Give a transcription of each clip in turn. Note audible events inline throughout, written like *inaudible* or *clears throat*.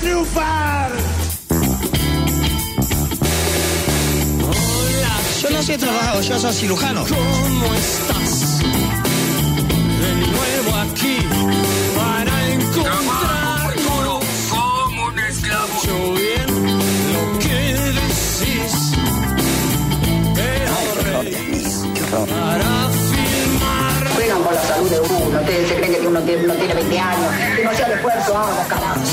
triunfar. Yo no sé trabajar, yo soy cirujano. ¿Cómo estás? De nuevo aquí para encontrarnos. como un esclavo. Yo bien lo que decís, pero reís para filmar. Juegan con la salud de uno, ustedes se creen que uno tiene, uno tiene 20 años, que no sea el esfuerzo, haga carajo.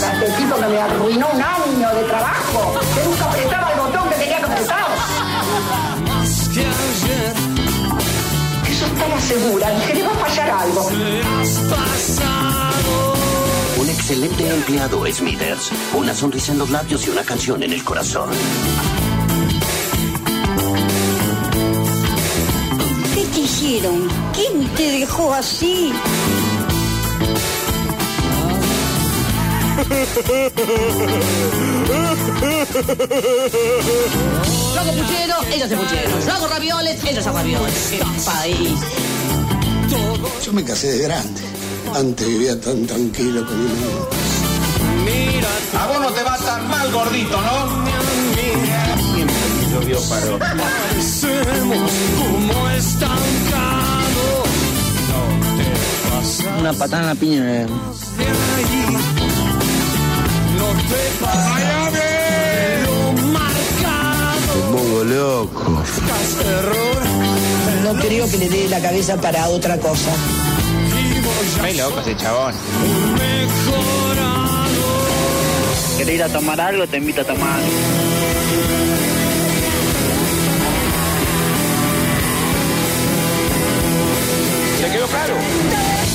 Maquillas, Este tipo que me arruinó un año de trabajo, que nunca apretaba el botón que tenía que apretar. más que ayer Eso está la segura, que le va a fallar algo. Un excelente empleado, Smithers. Una sonrisa en los labios y una canción en el corazón. ¿Qué te hicieron? ¿Quién te dejó así? Yo hago puchero, ellos se puchero. Yo hago ravioles, ellos hago ravioles. ¡Qué país! Yo me casé de grande. Antes vivía tan tranquilo con mi mamá. Mira, A vos no te va tan mal, gordito, ¿no? parecemos como estancado. No te pasas Una patada en la piña. Pongo loco. No creo que le dé la cabeza para otra cosa. Muy loco ese chabón. mejorado. ¿Querés ir a tomar algo? Te invito a tomar. ¿Se quedó claro?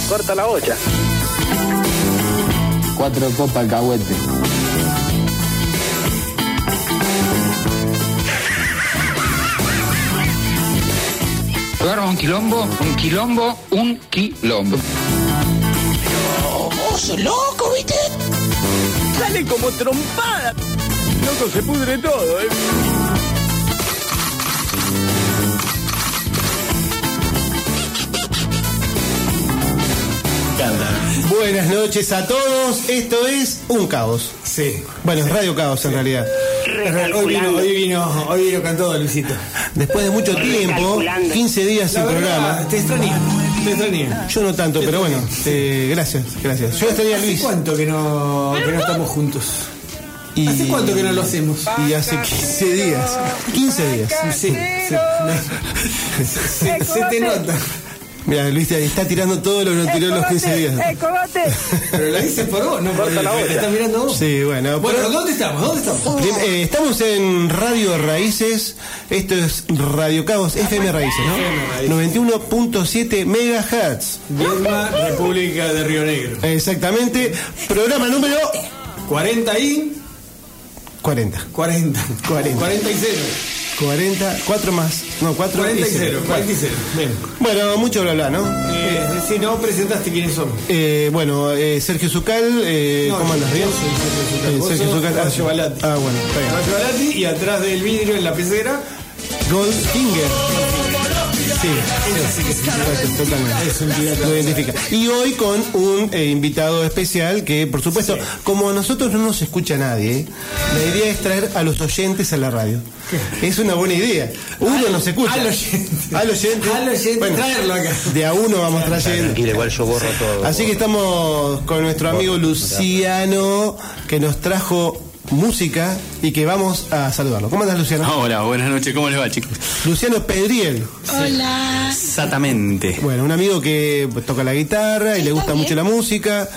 Corta la bocha. Cuatro copas cahuete. Agarra un quilombo, un quilombo, un quilombo. ¿Vos sos loco, viste? Sale como trompada. Loco, se pudre todo, ¿eh? Buenas noches a todos. Esto es Un Caos. Sí. Bueno, es Radio Caos en realidad. Hoy vino, hoy vino, hoy vino con todo, Luisito. Después de mucho tiempo, 15 días sin programa. te extrañé, te extrañé. Yo no tanto, pero bueno, eh, gracias, gracias. Yo extrañé a ¿Hace Luis. cuánto que no, que no estamos juntos? Y, ¿Hace cuánto que no lo hacemos? Y hace 15 días. 15 días. Sí, se, se- *laughs* se te nota. Mira, Luis te está tirando todo lo que no tiró en los 15 días. Pero lo dices por vos, no por la ¿Te estás mirando vos? Sí, bueno. Bueno, pero- ¿dónde estamos? ¿Dónde estamos? Prim- eh, estamos en Radio Raíces, esto es Radio Caos FM Raíces, ¿no? 91.7 megahertz. Viedma, República de Río Negro. Exactamente, programa número 40 y 40. 40. 40. 40 y 0. 40, 4 más, no, 4 40 y 0. 40 y 0. Bien. Bueno, mucho bla bla, ¿no? Eh, si no presentaste quiénes son. Eh, bueno, eh, Sergio Zucal, eh, No, ¿cómo andas? ¿Bien? soy Sergio Zucal. Eh, Sergio Zucal. ah, Balati. Ah, bueno, está bien. Balati y atrás del vidrio en la pecera. Goldfinger. Sí. Y hoy con un eh, invitado especial que, por supuesto, como a nosotros no nos escucha nadie, ¿eh? la idea es traer a los oyentes a la radio. Es una buena idea. Uno nos escucha. Al oyente. Al oyente. Al oyente, Bueno, traerlo acá. De a uno vamos trayendo. Tranquilo, igual yo borro todo. Así que estamos con nuestro amigo Luciano, que nos trajo música y que vamos a saludarlo. ¿Cómo andas, Luciano? *laughs* Hola, buenas noches, ¿cómo les va, chicos? Luciano Pedriel. Hola. Exactamente. Bueno, un amigo que toca la guitarra y le gusta mucho la música.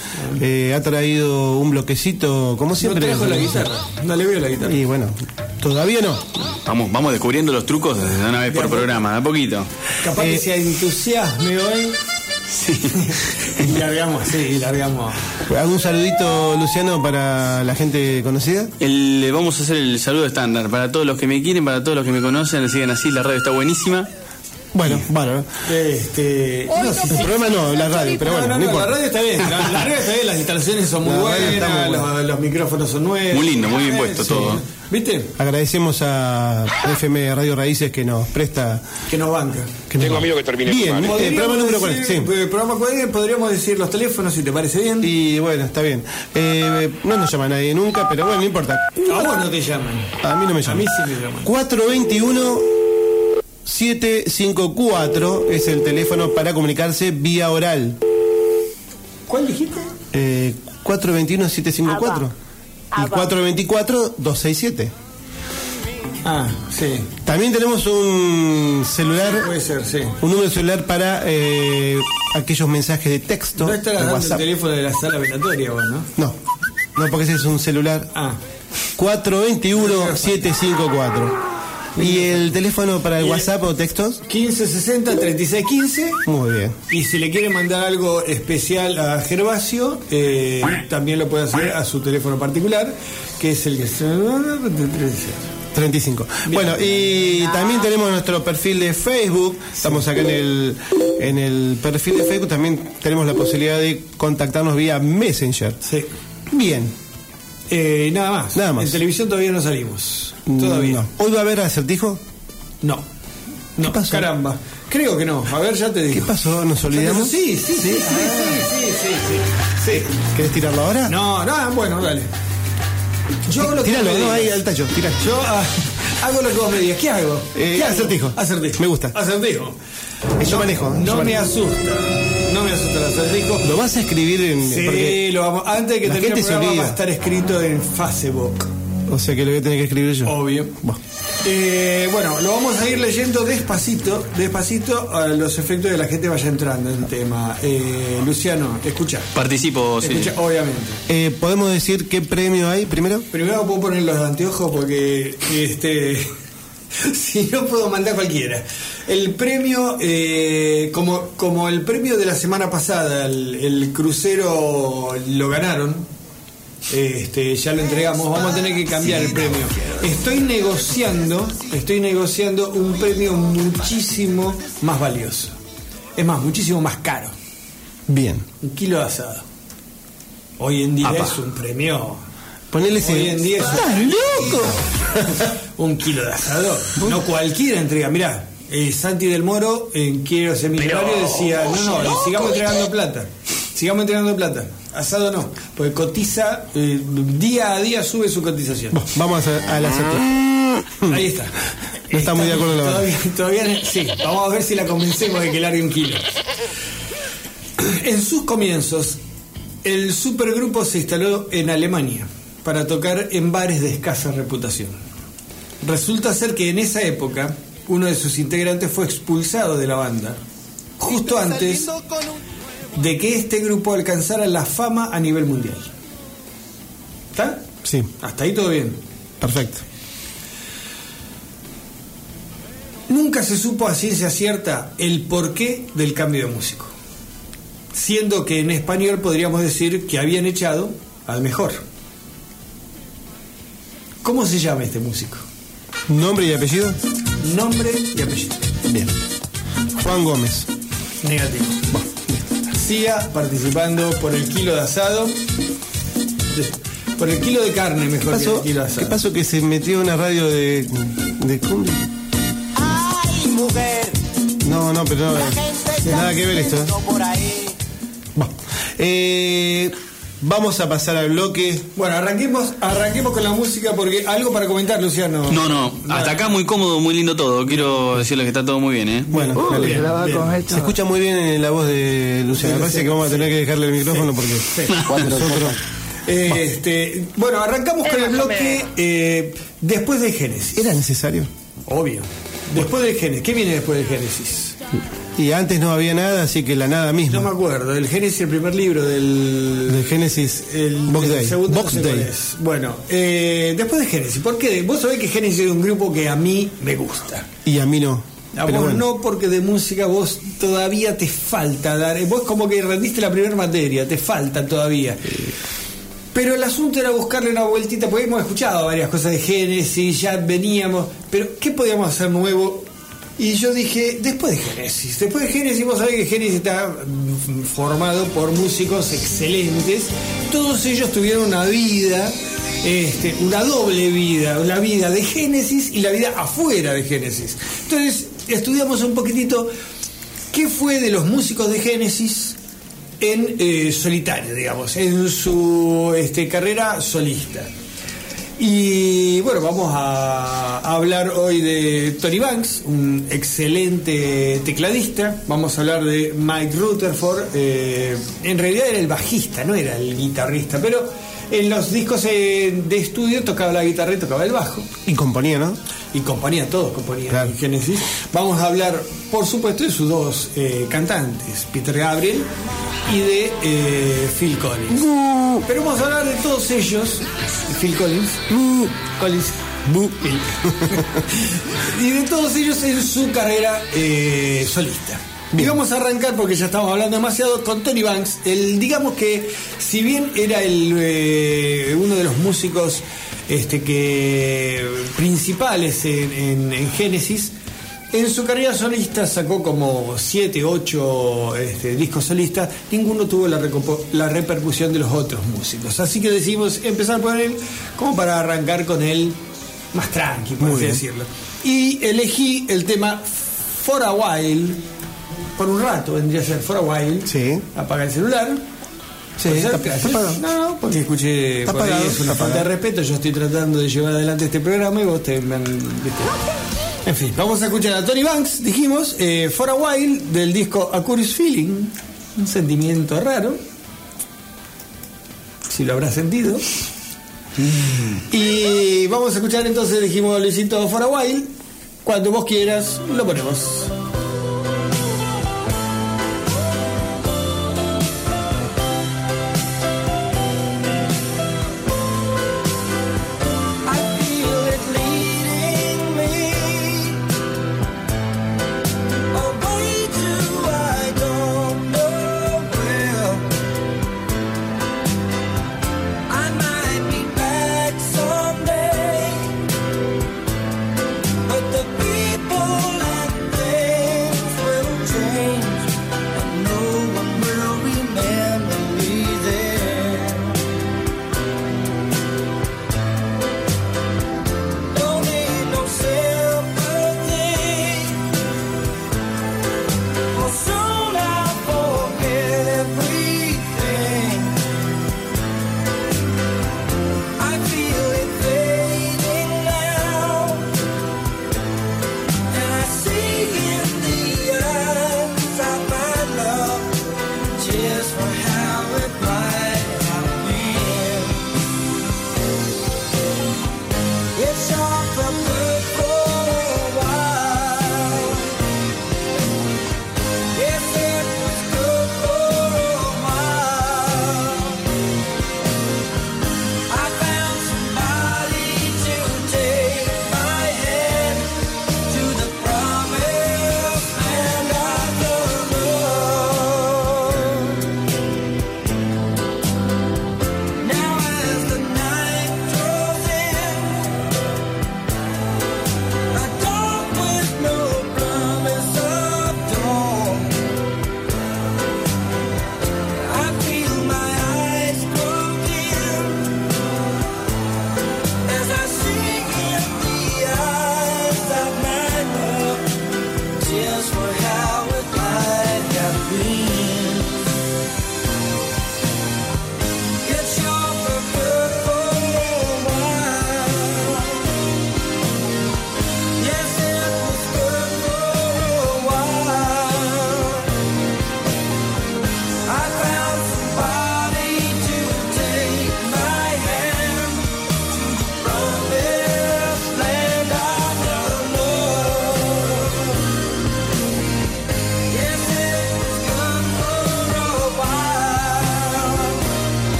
eh, ha traído un bloquecito, como No siempre. trajo la guitarra. No le veo la guitarra. Y bueno, todavía no. Vamos, vamos descubriendo los trucos de una vez por programa, de a poquito. Capaz Eh, que se entusiasme hoy. Sí. Y largamos, sí, largamos. ¿Algún saludito, Luciano, para la gente conocida? El- le vamos a hacer el saludo estándar para todos los que me quieren, para todos los que me conocen, sigan así, la radio está buenísima. Bueno, bueno. Este, no, el programa no, la radio, pero bueno, no, no, no, importa. la radio está bien, la, la radio está bien, las instalaciones son muy buenas, buena. los, los micrófonos son nuevos. Muy lindo, muy bien puesto sí. todo. ¿Viste? Agradecemos a FM Radio Raíces que nos presta. Que nos banca. Que Tengo amigo que termine Bien, eh, programa número 40. decir, Sí. eh, programa 40, podríamos decir los teléfonos si te parece bien. Y bueno, está bien. Eh, no nos llama nadie nunca, pero bueno, no importa. A vos no te llaman. A mí no me llama. A mí sí me llaman. 421 754 es el teléfono para comunicarse vía oral. ¿Cuál dijiste? Eh, 421 754 y 424 267. Ah, sí. También tenemos un celular, Puede ser, sí. un número de celular para eh, aquellos mensajes de texto. No estarás dando el WhatsApp. teléfono de la sala velatoria vos, ¿no? No, no, porque ese es un celular. Ah. 421-754. ¿Y el teléfono para el WhatsApp o textos? 1560 3615 Muy bien. y si le quiere mandar algo especial a Gervasio, eh, también lo puede hacer a su teléfono particular, que es el que... 35. Bueno, y también tenemos nuestro perfil de Facebook. Estamos acá en el, en el perfil de Facebook. También tenemos la posibilidad de contactarnos vía Messenger. Sí. Bien. Eh, nada más. Nada más. En televisión todavía no salimos. Todavía. No. ¿Hoy va a haber acertijo? No. No, pasó? caramba. Creo que no. A ver, ya te digo. ¿Qué pasó? ¿Nos olvidamos? Sí, sí, sí, sí, sí, sí, sí, sí, sí. ¿Querés tirarlo ahora? No, no, bueno, dale. Yo lo que Tíralo, no, ahí al tacho, tirá. Yo ah, hago lo que vos me digas. ¿Qué hago? Eh, ¿Qué hago? acertijo. Acertijo. Me gusta. Acertijo. Eh, yo manejo. yo No me manejo. asusta. No me asusta el acertijo. ¿Lo vas a escribir en.? Sí, porque- lo vamos. Antes de que termine el programa va a estar escrito en Facebook. O sea que lo voy a tener que escribir yo. Obvio. Bueno. Eh, bueno, lo vamos a ir leyendo despacito, despacito a los efectos de la gente vaya entrando en tema. Eh, Luciano, escucha. Participo, sí. Escucha, obviamente. Eh, ¿Podemos decir qué premio hay primero? Primero puedo poner los anteojos porque este *laughs* si no puedo mandar cualquiera. El premio, eh, como, como el premio de la semana pasada, el, el crucero lo ganaron. Este, ya lo entregamos, vamos a tener que cambiar el premio. Estoy negociando, estoy negociando un premio muchísimo más valioso. Es más, muchísimo más caro. Bien. Un kilo de asado. Hoy en día Apa. es un premio Ponele ese. Hoy en día es ¡Estás loco! *laughs* un kilo de asador. No cualquiera entrega. Mirá, eh, Santi del Moro en Quiero ser millonario decía, no, no, sigamos entregando plata. Sigamos entregando plata. Asado no, porque cotiza, eh, día a día sube su cotización. Bueno, Vamos a, al acertijo. Ahí está. No está muy de acuerdo la verdad. Todavía, todavía sí, vamos a ver si la convencemos de que largue un kilo. En sus comienzos, el supergrupo se instaló en Alemania para tocar en bares de escasa reputación. Resulta ser que en esa época uno de sus integrantes fue expulsado de la banda justo antes de que este grupo alcanzara la fama a nivel mundial. ¿Está? Sí, Hasta ahí todo bien. perfecto. Nunca se supo a ciencia cierta el porqué del cambio de músico, siendo que en español podríamos decir que habían echado al mejor. ¿Cómo se llama este músico? ¿Nombre y apellido? Nombre y apellido. Bien. Juan Gómez. Negativo. García participando por el kilo de asado. por el kilo de carne, ¿Qué mejor que pasó? el kilo de asado. ¿Qué pasó que se metió una radio de. de cumbia? Ay, mujer, No, no, pero no. Nada que ver esto. ¿eh? por ahí. Bueno, eh, vamos a pasar al bloque. Bueno, arranquemos, arranquemos con la música porque algo para comentar, Luciano. No, no, hasta acá muy cómodo, muy lindo todo. Quiero decirles que está todo muy bien, ¿eh? Bueno, Uh, dale. bien, bien. se escucha muy bien en la voz de Luciano. Me parece que vamos a tener que dejarle el micrófono porque *laughs* nosotros. Eh, este, bueno, arrancamos con el bloque eh, después de Génesis. ¿Era necesario? Obvio. Después del Génesis. ¿Qué viene después del Génesis? Y antes no había nada, así que la nada No me misma. acuerdo. El Génesis, el primer libro del. De Génesis. El, Box Day. segundo Box no sé Day. Bueno, eh, después de Génesis. ¿Por qué? Vos sabés que Génesis es un grupo que a mí me gusta. Y a mí no. A Pero vos bueno. no, porque de música vos todavía te falta dar. Vos como que rendiste la primera materia, te falta todavía. Pero el asunto era buscarle una vueltita, porque hemos escuchado varias cosas de Génesis, ya veníamos. Pero, ¿qué podíamos hacer nuevo Y yo dije, después de Génesis, después de Génesis, vos sabés que Génesis está mm, formado por músicos excelentes, todos ellos tuvieron una vida, este, una doble vida, la vida de Génesis y la vida afuera de Génesis. Entonces, estudiamos un poquitito qué fue de los músicos de Génesis en eh, solitario, digamos, en su este, carrera solista. Y bueno, vamos a, hablar hoy de Tony Banks, un excelente tecladista. Vamos a hablar de Mike Rutherford. eh, en realidad era el bajista, no era el guitarrista, pero en los discos eh, de estudio tocaba la guitarra y tocaba el bajo. Y componía, ¿no? Y componía, todos componían Claro. en Genesis. Vamos a hablar, por supuesto, de sus dos eh, cantantes, Peter Gabriel y de eh, Phil Collins. Pero vamos a hablar de todos ellos, Phil Collins, Collins, Phil. *laughs* y de todos ellos en su carrera eh, Y vamos a arrancar porque ya estamos hablando demasiado con Tony Banks. El, digamos que si bien era el, eh, uno de los músicos este, que principales en, en- en Genesis, en su carrera solista sacó como 7, 8 discos solistas, ninguno tuvo la, repercusión de los otros músicos. Así que decidimos empezar por él como para arrancar con él más tranqui, por Muy así bien. decirlo. Y elegí el tema For a While, por un rato vendría a ser For a While. Sí. Apaga el celular. Sí, Puede ser, está-. No, no, porque escuché Está por ahí, apagado, es una falta de respeto. Yo estoy tratando de llevar adelante este programa y vos te me. En fin, vamos a escuchar a Tony Banks, dijimos, eh, For a While, del disco A Curious Feeling, un sentimiento raro. Si lo habrás sentido. Y vamos a escuchar entonces, dijimos Luisito For a While. Cuando vos quieras, lo ponemos.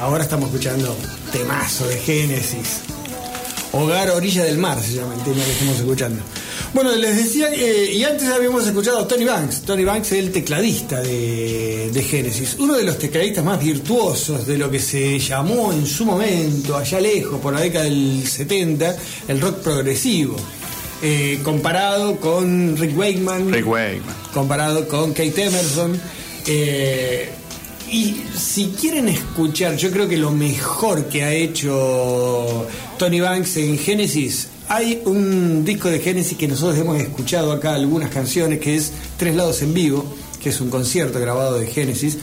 Ahora estamos escuchando temazo de Génesis. Hogar Orilla del Mar se llama el tema que estamos escuchando. Bueno, les decía, eh, y antes habíamos escuchado a Tony Banks. Tony Banks es el tecladista de, de Genesis, uno de los tecladistas más virtuosos de lo que se llamó en su momento, allá lejos, por la década del 70, el rock progresivo. Eh, comparado con Rick Wakeman, Rick Wakeman. comparado con Kate Emerson. eh, y si quieren escuchar, yo creo que lo mejor que ha hecho Tony Banks en Genesis, hay un disco de Genesis que nosotros hemos escuchado acá, algunas canciones, que es Tres Lados en Vivo, que es un concierto grabado de Genesis.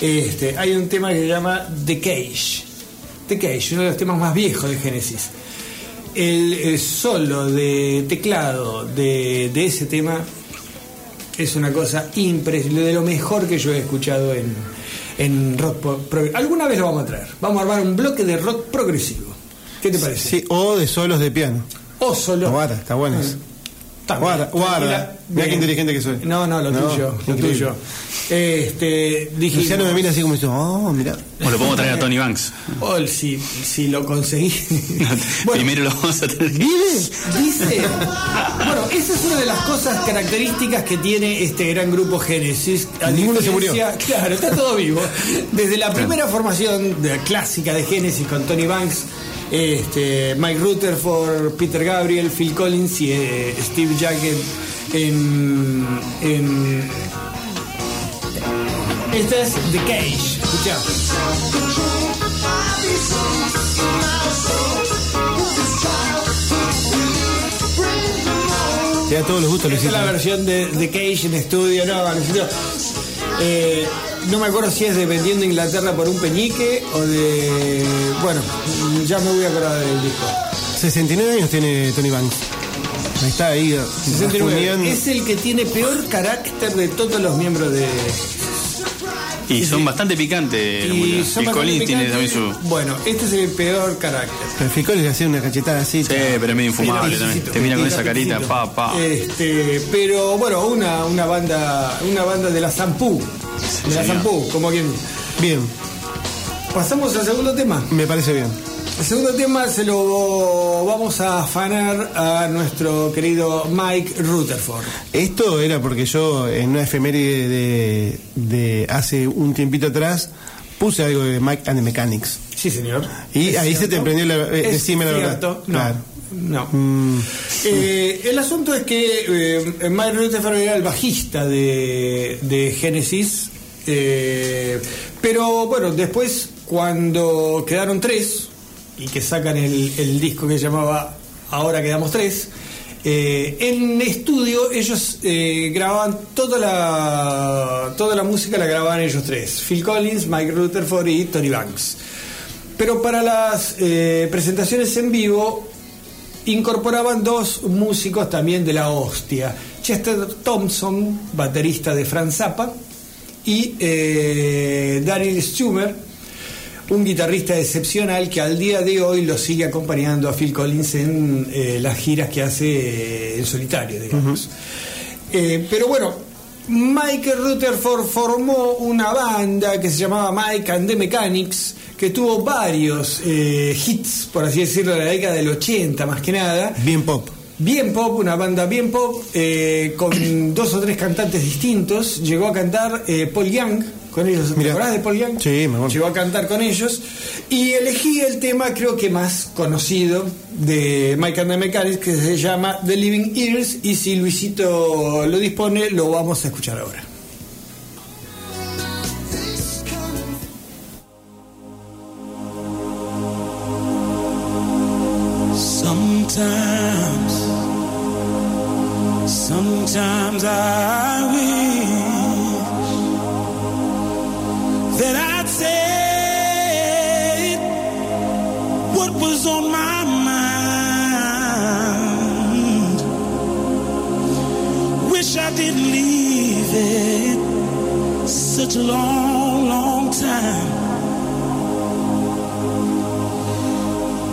Este, hay un tema que se llama The Cage. The Cage, uno de los temas más viejos de Genesis. El, solo de teclado de, de ese tema es una cosa impresionante, de lo mejor que yo he escuchado en, en rock pro- pro- Alguna vez lo vamos a traer. Vamos a armar un bloque de rock progresivo. ¿Qué te parece? Sí, o de solos de piano. O solo. Guarda, está bueno eso. También. Guarda, guarda. Mira qué inteligente que soy. No, no, lo No, tuyo, lo increíble. tuyo. Este, dije, Luciano me mira así como diciendo, oh, mira. O lo podemos traer a Tony Banks. *laughs* Oh, si, si lo conseguí. *laughs* Primero lo vamos a tener. ¿Vive? Dice. Bueno, esa es una de las cosas características que tiene este gran grupo Génesis. A Ninguno se diferencia- Claro, está todo vivo. Desde la primera formación de- clásica de Génesis con Tony Banks, este, Mike Rutherford, Peter Gabriel, Phil Collins y eh, Steve Jacket en, en. Esta es The Cage. Escucha. Te da todos los gustos, Esta es la versión de, de Cage en estudio, no, Luisito. Eh, no me acuerdo si es de Vendiendo Inglaterra por un peñique o de. Bueno, ya me voy a acordar del disco. 69 años tiene Tony Banks. Ahí está ahí. 69. rajuneando. Es el que tiene peor carácter de todos los miembros de. Y son bastante picantes. los Y son bastante tiene también su. Bueno, este es el peor carácter. Pero Phil Collins le hacía una cachetada así. Sí, pero es medio infumable también. Te mira con esa carita, pa, pa. Este, pero bueno, una, una banda, una banda de la Zampú. De la señor. Zampú, como quien. Bien, Pasamos al segundo tema. me parece bien. El segundo tema se lo vamos a afanar a nuestro querido Mike Rutherford. Esto era porque yo en una efeméride de, de hace un tiempito atrás puse algo de Mike and the Mechanics. Sí, señor. Y ¿Es ahí se te prendió la- eh, ¿Es decime la verdad. No. Claro. No. Eh, el asunto es que eh, Mike Rutherford era el bajista de, de Genesis. eh, pero bueno, después cuando quedaron tres y que sacan el, el disco que llamaba Ahora quedamos tres, en estudio ellos grababan toda la, toda la música, la grababan ellos tres, Phil Collins, Mike Rutherford y Tony Banks. Pero para las presentaciones en vivo incorporaban dos músicos también de la hostia. Chester Thompson, baterista de Franz Zappa, y eh, Daniel Stumer, un guitarrista excepcional que al día de hoy lo sigue acompañando a Phil Collins en eh, las giras que hace eh, en solitario, digamos. Eh, pero bueno, Mike Rutherford formó una banda que se llamaba Mike and the Mechanics, que tuvo varios eh, hits, por así decirlo, de la década del 80 más que nada. bien pop. Bien pop, una banda bien pop, eh, con *clears throat* dos o tres cantantes distintos. Llegó a cantar eh, Paul Young con ellos. ¿Te acordás de Paul Young? Sí, me. Llegó a cantar con ellos. Y elegí el tema, creo que más conocido, de Mike and the Mechanics, que se llama The Living Ears. Y si Luisito lo dispone, lo vamos a escuchar ahora. Sometimes I wish that I'd said what was on my mind. Wish I didn't leave it such a long, long time.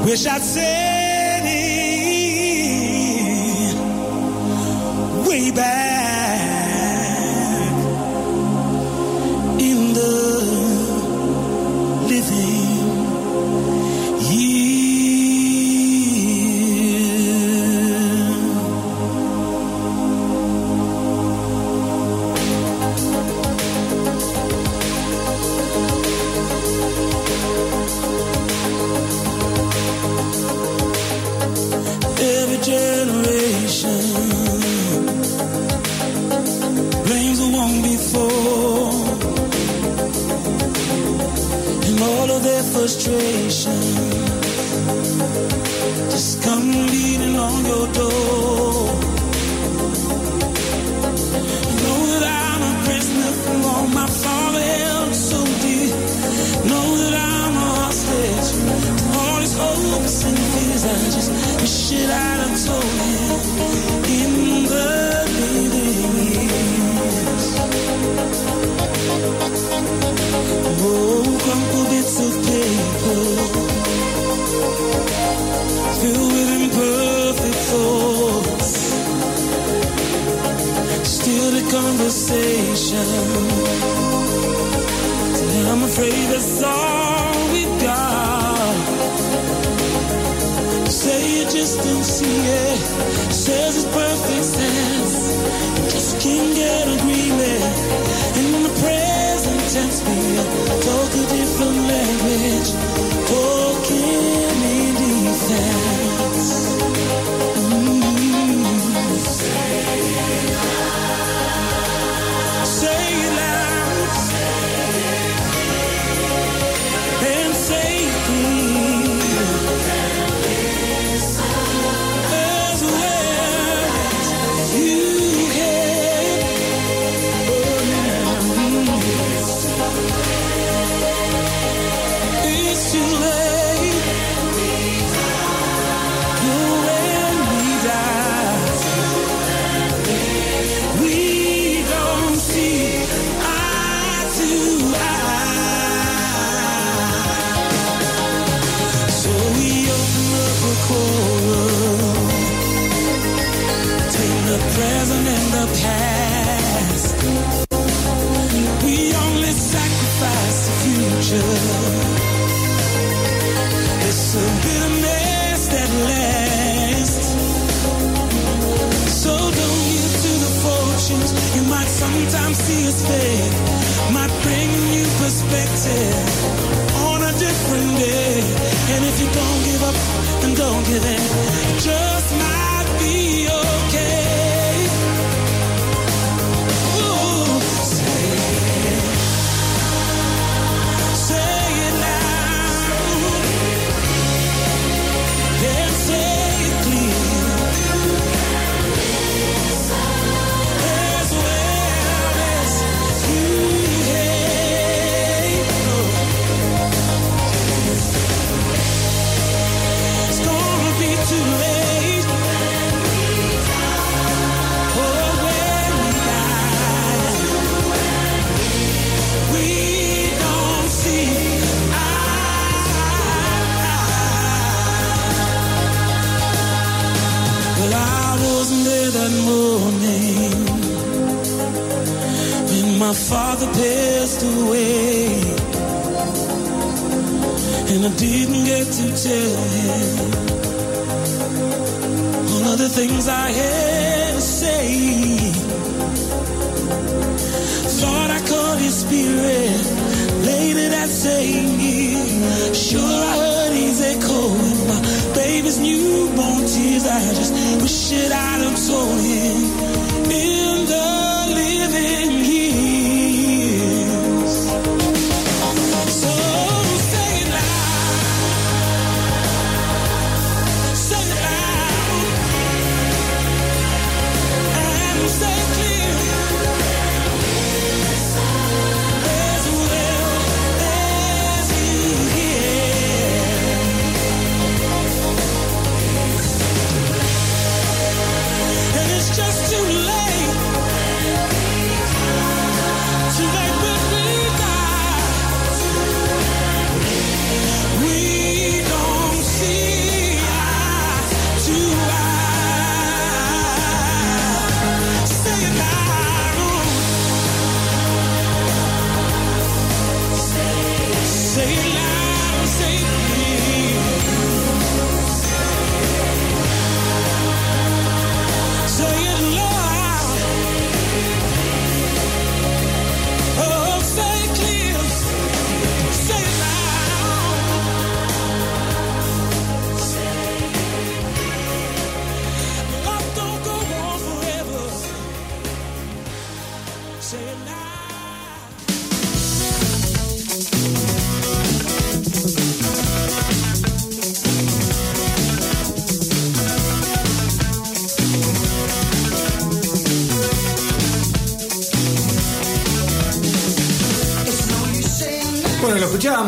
Wish I'd said to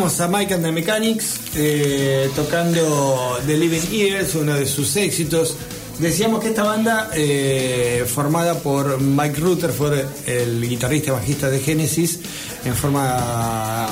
a Mike and the Mechanics eh, tocando The Living Years, uno de sus éxitos. Decíamos que esta banda, eh, formada por Mike Rutherford, el guitarrista bajista de Genesis, en forma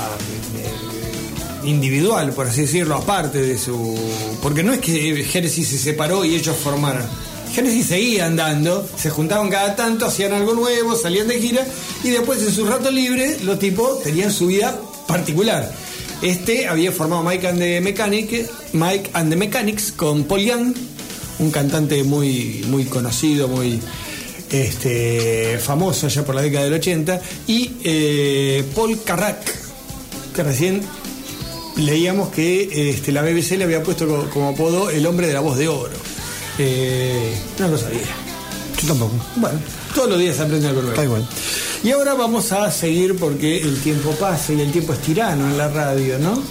eh, individual, por así decirlo, aparte de su. Porque no es que Genesis se separó y ellos formaron. Genesis seguía andando, se juntaban cada tanto, hacían algo nuevo, salían de gira y después en su rato libre los tipos tenían su vida particular. Este había formado Mike and the Mechanic, Mike and the Mechanics con Paul Young, un cantante muy, muy conocido, muy este, famoso allá por la década del 80, y eh, Paul Carrack, que recién leíamos que este, la BBC le había puesto co- como apodo el hombre de la voz de oro. No lo sabía. Yo tampoco. Bueno, todos los días aprende algo nuevo. Da igual. Y ahora vamos a seguir porque el tiempo pasa y el tiempo es tirano en la radio, ¿no?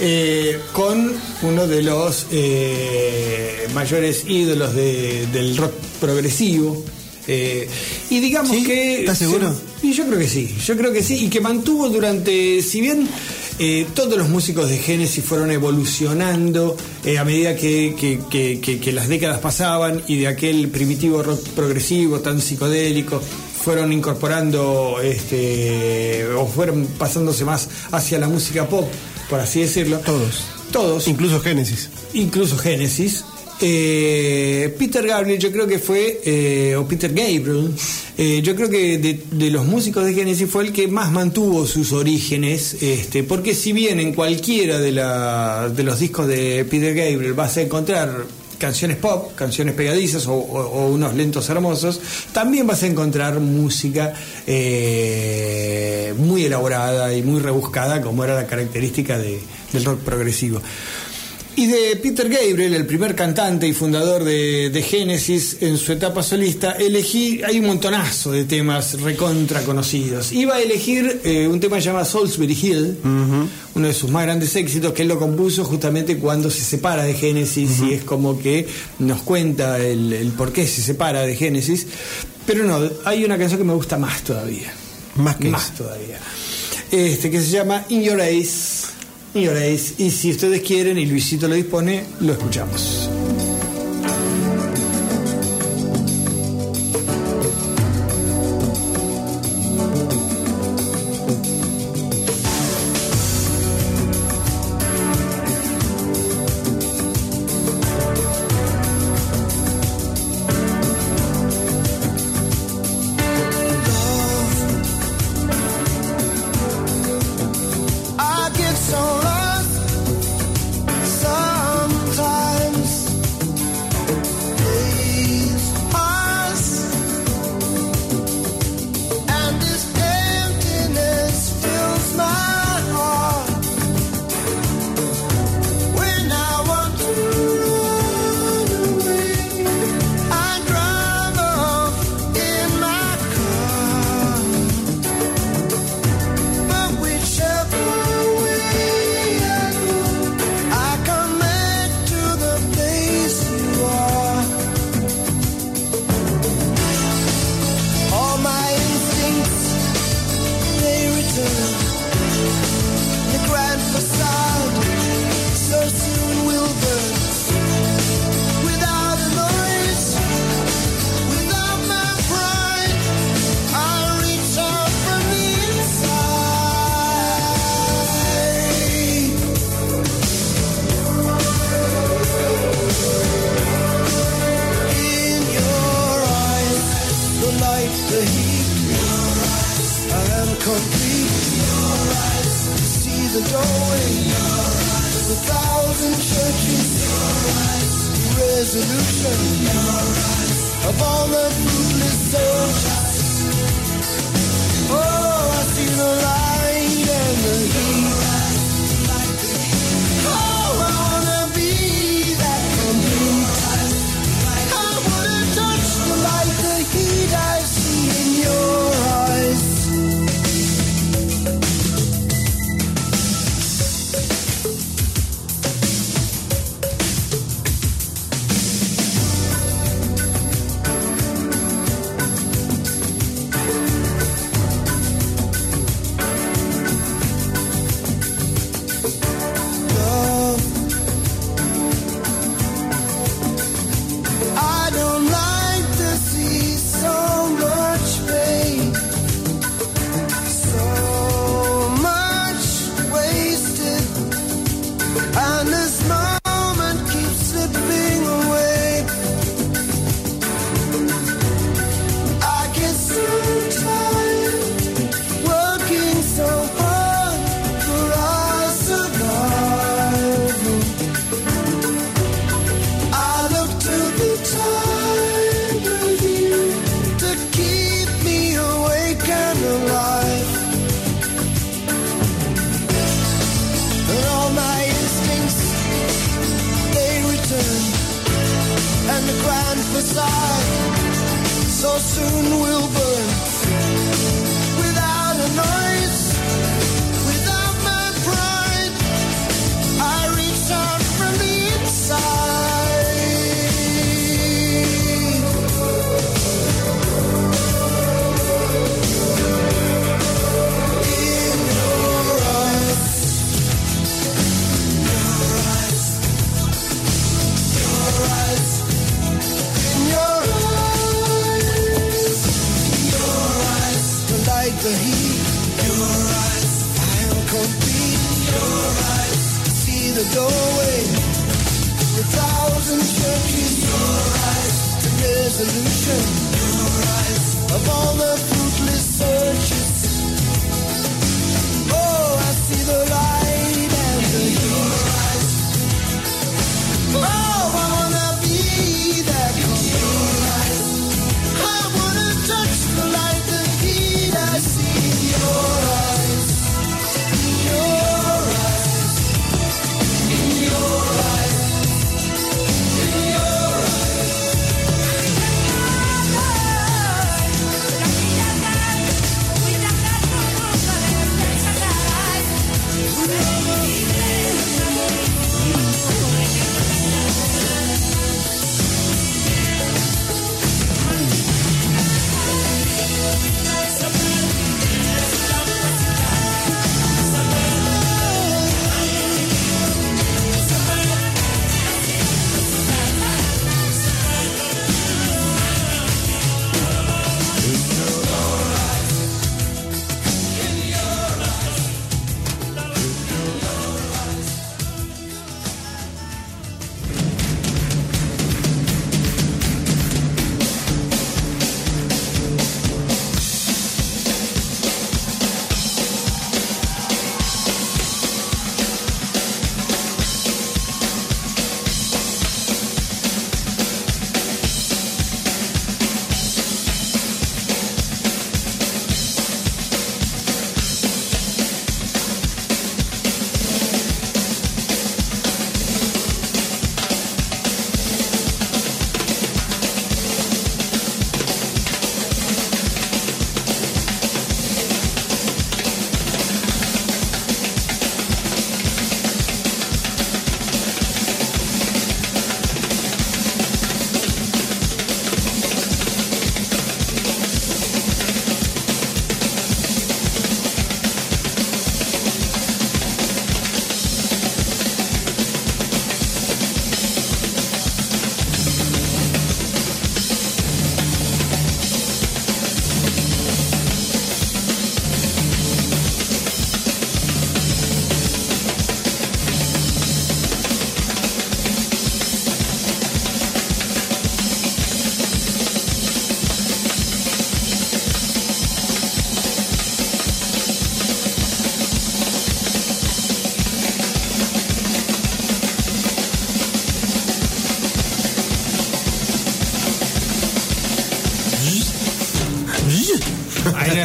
Eh, con uno de los eh, mayores ídolos de- del rock progresivo. Eh, y digamos ¿Sí? que. ¿Estás seguro? Y yo creo que sí, yo creo que sí. Y que mantuvo durante. Si bien. eh, todos los músicos de Genesis fueron evolucionando eh, a medida que, que- que- que- que las décadas pasaban y de aquel primitivo rock progresivo tan psicodélico fueron incorporando este o fueron pasándose más hacia la música pop, por así decirlo. Todos. Todos, Incluso Génesis. incluso Genesis. Eh, Peter Gabriel, yo creo que fue, eh, o Peter Gabriel, eh, yo creo que de, de los músicos de Genesis fue el que más mantuvo sus orígenes, este, porque si bien en cualquiera de, la- de los discos de Peter Gabriel vas a encontrar canciones pop, canciones pegadizas o, unos lentos hermosos, también vas a encontrar música eh, muy elaborada y muy rebuscada, como era la característica de- del rock progresivo. Y de Peter Gabriel, el primer cantante y fundador de, de Genesis en su etapa solista, elegí, hay un montonazo de temas recontra conocidos. Iba a elegir eh, un tema llamado Salisbury Hill, uno de sus más grandes éxitos, que él lo compuso justamente cuando se separa de Genesis y es como que nos cuenta el, el por qué se separa de Genesis. Pero no, hay una canción que me gusta más todavía. Más que Más todavía. Este, que se llama In Your Ace. Your Ace. Y si ustedes quieren y Luisito lo dispone, lo escuchamos.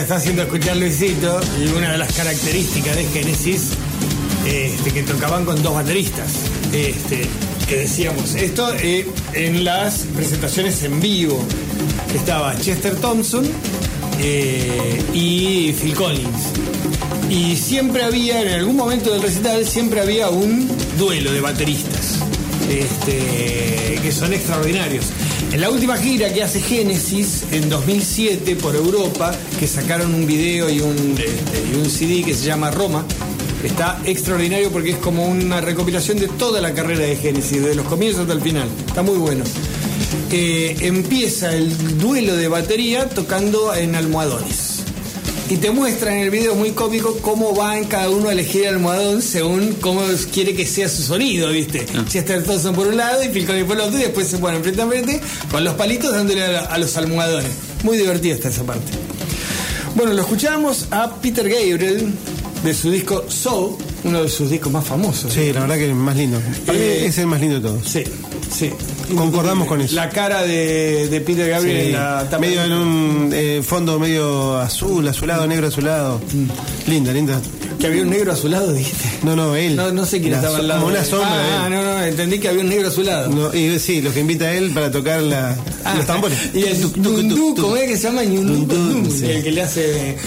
Está haciendo escuchar Luisito y una de las características de Genesis este, que tocaban con dos bateristas. Este, que decíamos, esto eh, en las presentaciones en vivo estaba Chester Thompson eh, y Phil Collins. Y siempre había, en algún momento del recital, siempre había un duelo de bateristas este, que son extraordinarios. En la última gira que hace Genesis en 2007 por Europa, que sacaron un video y un, y un CD que se llama Roma, está extraordinario porque es como una recopilación de toda la carrera de Genesis, desde los comienzos hasta el final. Está muy bueno. Eh, empieza el duelo de batería tocando en almohadones. Y te muestra en el video muy cómico cómo van cada uno a elegir el almohadón según cómo quiere que sea su sonido, ¿viste? Chester Thompson por un lado y Phil Collins por el otro y después se ponen frente a frente con los palitos dándole a, a los almohadones. Muy divertida está esa parte. Bueno, lo escuchamos a Peter Gabriel de su disco Soul, uno de sus discos más famosos. Sí, la verdad que es el más lindo. Eh, es el más lindo de todos. Sí, sí. Concordamos con eso. La cara de, de Peter Gabriel Sí, en la tapa medio en un eh, fondo medio azul, azulado, negro azulado. Mm. Linda, linda. Que había un negro a su lado, dijiste. No, no, él. No, no sé quién La estaba al lado. Como una sombra. Ah, él. no, no, entendí que había un negro a su lado. No, y sí, los que invita a él para tocar la, Ah, los tambores. Y el tuc. ¿cómo es que se llama? Ñundú, sí. El que le hace.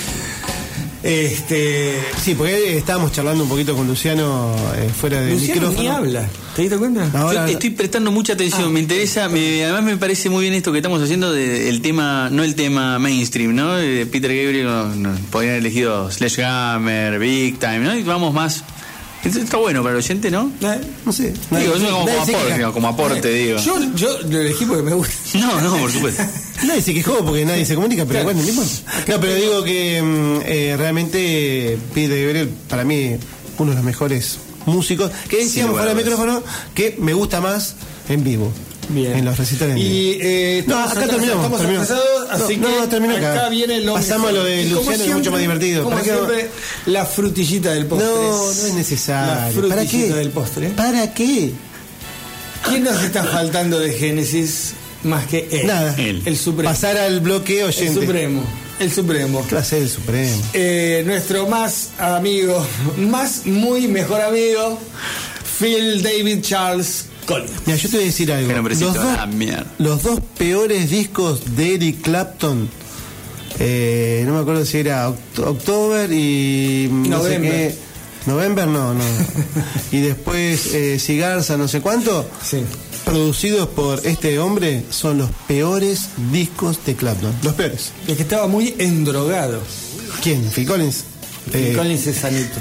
Este. Sí, porque estábamos charlando un poquito con Luciano eh, fuera del Luciano micrófono. ni habla. ¿Te diste cuenta? Ahora- Yo estoy prestando mucha atención, me interesa, me- además me parece muy bien esto que estamos haciendo del tema, no el tema mainstream, ¿no? De Peter Gabriel, no, no, podrían haber elegido Sledgehammer, Big Time, ¿no? Y vamos más. Esto está bueno para el oyente, ¿no? Eh, No sé. Digo, eso como, nadie se aporte, digo, como aporte, digo. Yo, yo lo elegí porque me gusta. No, no, por supuesto. *laughs* Nadie se quejó porque nadie se comunica, pero bueno, no importa. No, pero digo que mm, eh, realmente Pete Gabriel, para mí, uno de los mejores músicos, que decíamos fuera del micrófono, que me gusta más en vivo. Bien. En los recitales. Y eh, No, acá terminamos. Estamos terminamos. atrasados, así no, que no, terminó acá. acá viene lo Pasamos a lo de Luciano, es mucho más divertido. Como siempre, la frutillita del postre. No, no es La necesario. ¿Para qué? del postre. ¿Para qué? ¿Quién nos está faltando de Génesis más que él? Nada. Él. El Supremo. Pasar al bloque el oyente. Supremo. El Supremo. ¿Qué va a ser el Supremo? Eh, nuestro más amigo, más muy mejor amigo, Phil David Charles Collins. Mira, yo te voy a decir algo. Los dos, ah, los dos peores discos de Eric Clapton, eh, no me acuerdo si era Oct- October y. no sé November. qué. November no, no. *laughs* y después eh, Cigarza, no sé cuánto. Sí. Producidos por este hombre, son los peores discos de Clapton. Los peores. Es que estaba muy endrogado. ¿Quién? ¿Phil Collins? Phil Eh, Collins es sanito.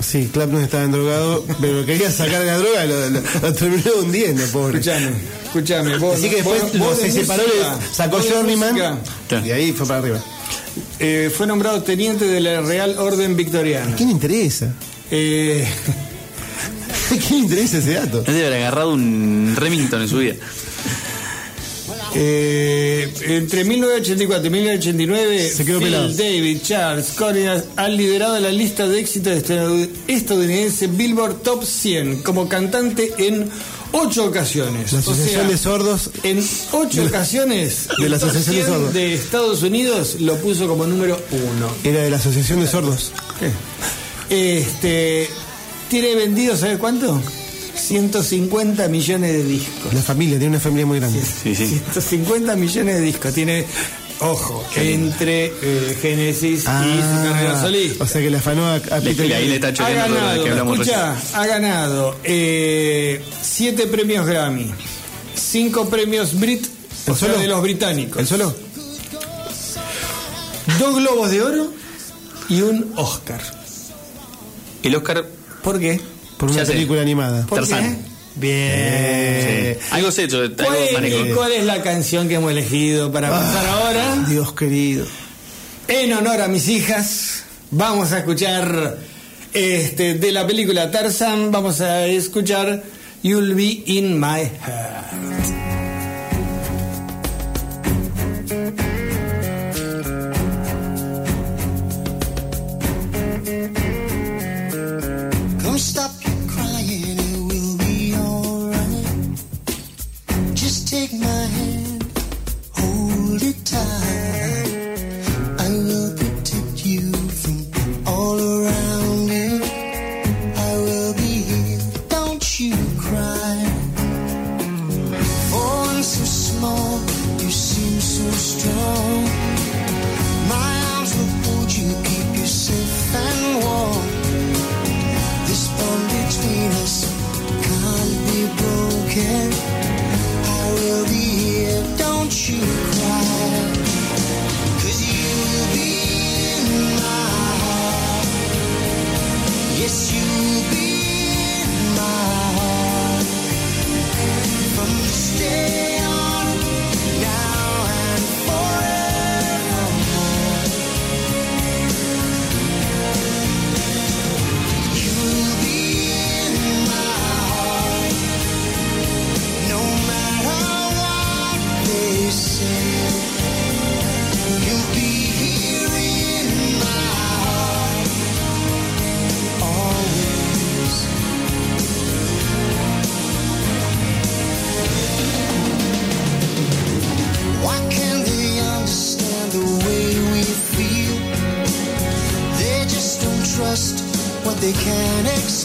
Sí, Clapton estaba endrogado, pero quería sacar de la droga lo, lo- lo terminó hundiendo, pobre. Escuchame, escuchame. Vos, Así que después vos- lo- vos de se separó, música, sacó Journeyman y ahí fue para arriba. eh, fue nombrado teniente de la Real Orden Victoriana. ¿A quién interesa? Eh, *laughs* ¿A quién le interesa ese dato? No debe haber agarrado un Remington en su vida. eh, entre 1984 y 1989, Se quedó Phil pelado. David Charles Collins han liderado la lista de éxitos estad- estadounidense Billboard Top 100 como cantante en ocho ocasiones. La O Asociación sea, de Sordos. En ocho ocasiones, de la Asociación de 100 Sordos. de Estados Unidos lo puso como número uno. Era de la Asociación de Sordos. Este tiene vendido, ¿sabes cuánto? 150 millones de discos. La familia, tiene una familia muy grande. Sí, sí. 150 millones de discos. Tiene, ojo, entre eh, Génesis y su carrera solista. Ah, o sea que le afanó a, a Le- Peter ahí le está Ha ganado, que hablamos escucha, recién. ha ganado eh, siete premios Grammy, cinco premios Brit, o ¿El sea, solo? de los británicos, ¿El solo? dos globos de oro y un Oscar. El Oscar. ¿Por qué? Por una Ya sé. película animada. ¿Por Tarzán. qué? Bien. Sí. Algo sé, yo, ¿Cuál, y cuál es la canción que hemos elegido para pasar ahora? Dios querido. En honor a mis hijas, vamos a escuchar este, de la película Tarzan, vamos a escuchar You'll Be in My Heart. can explain.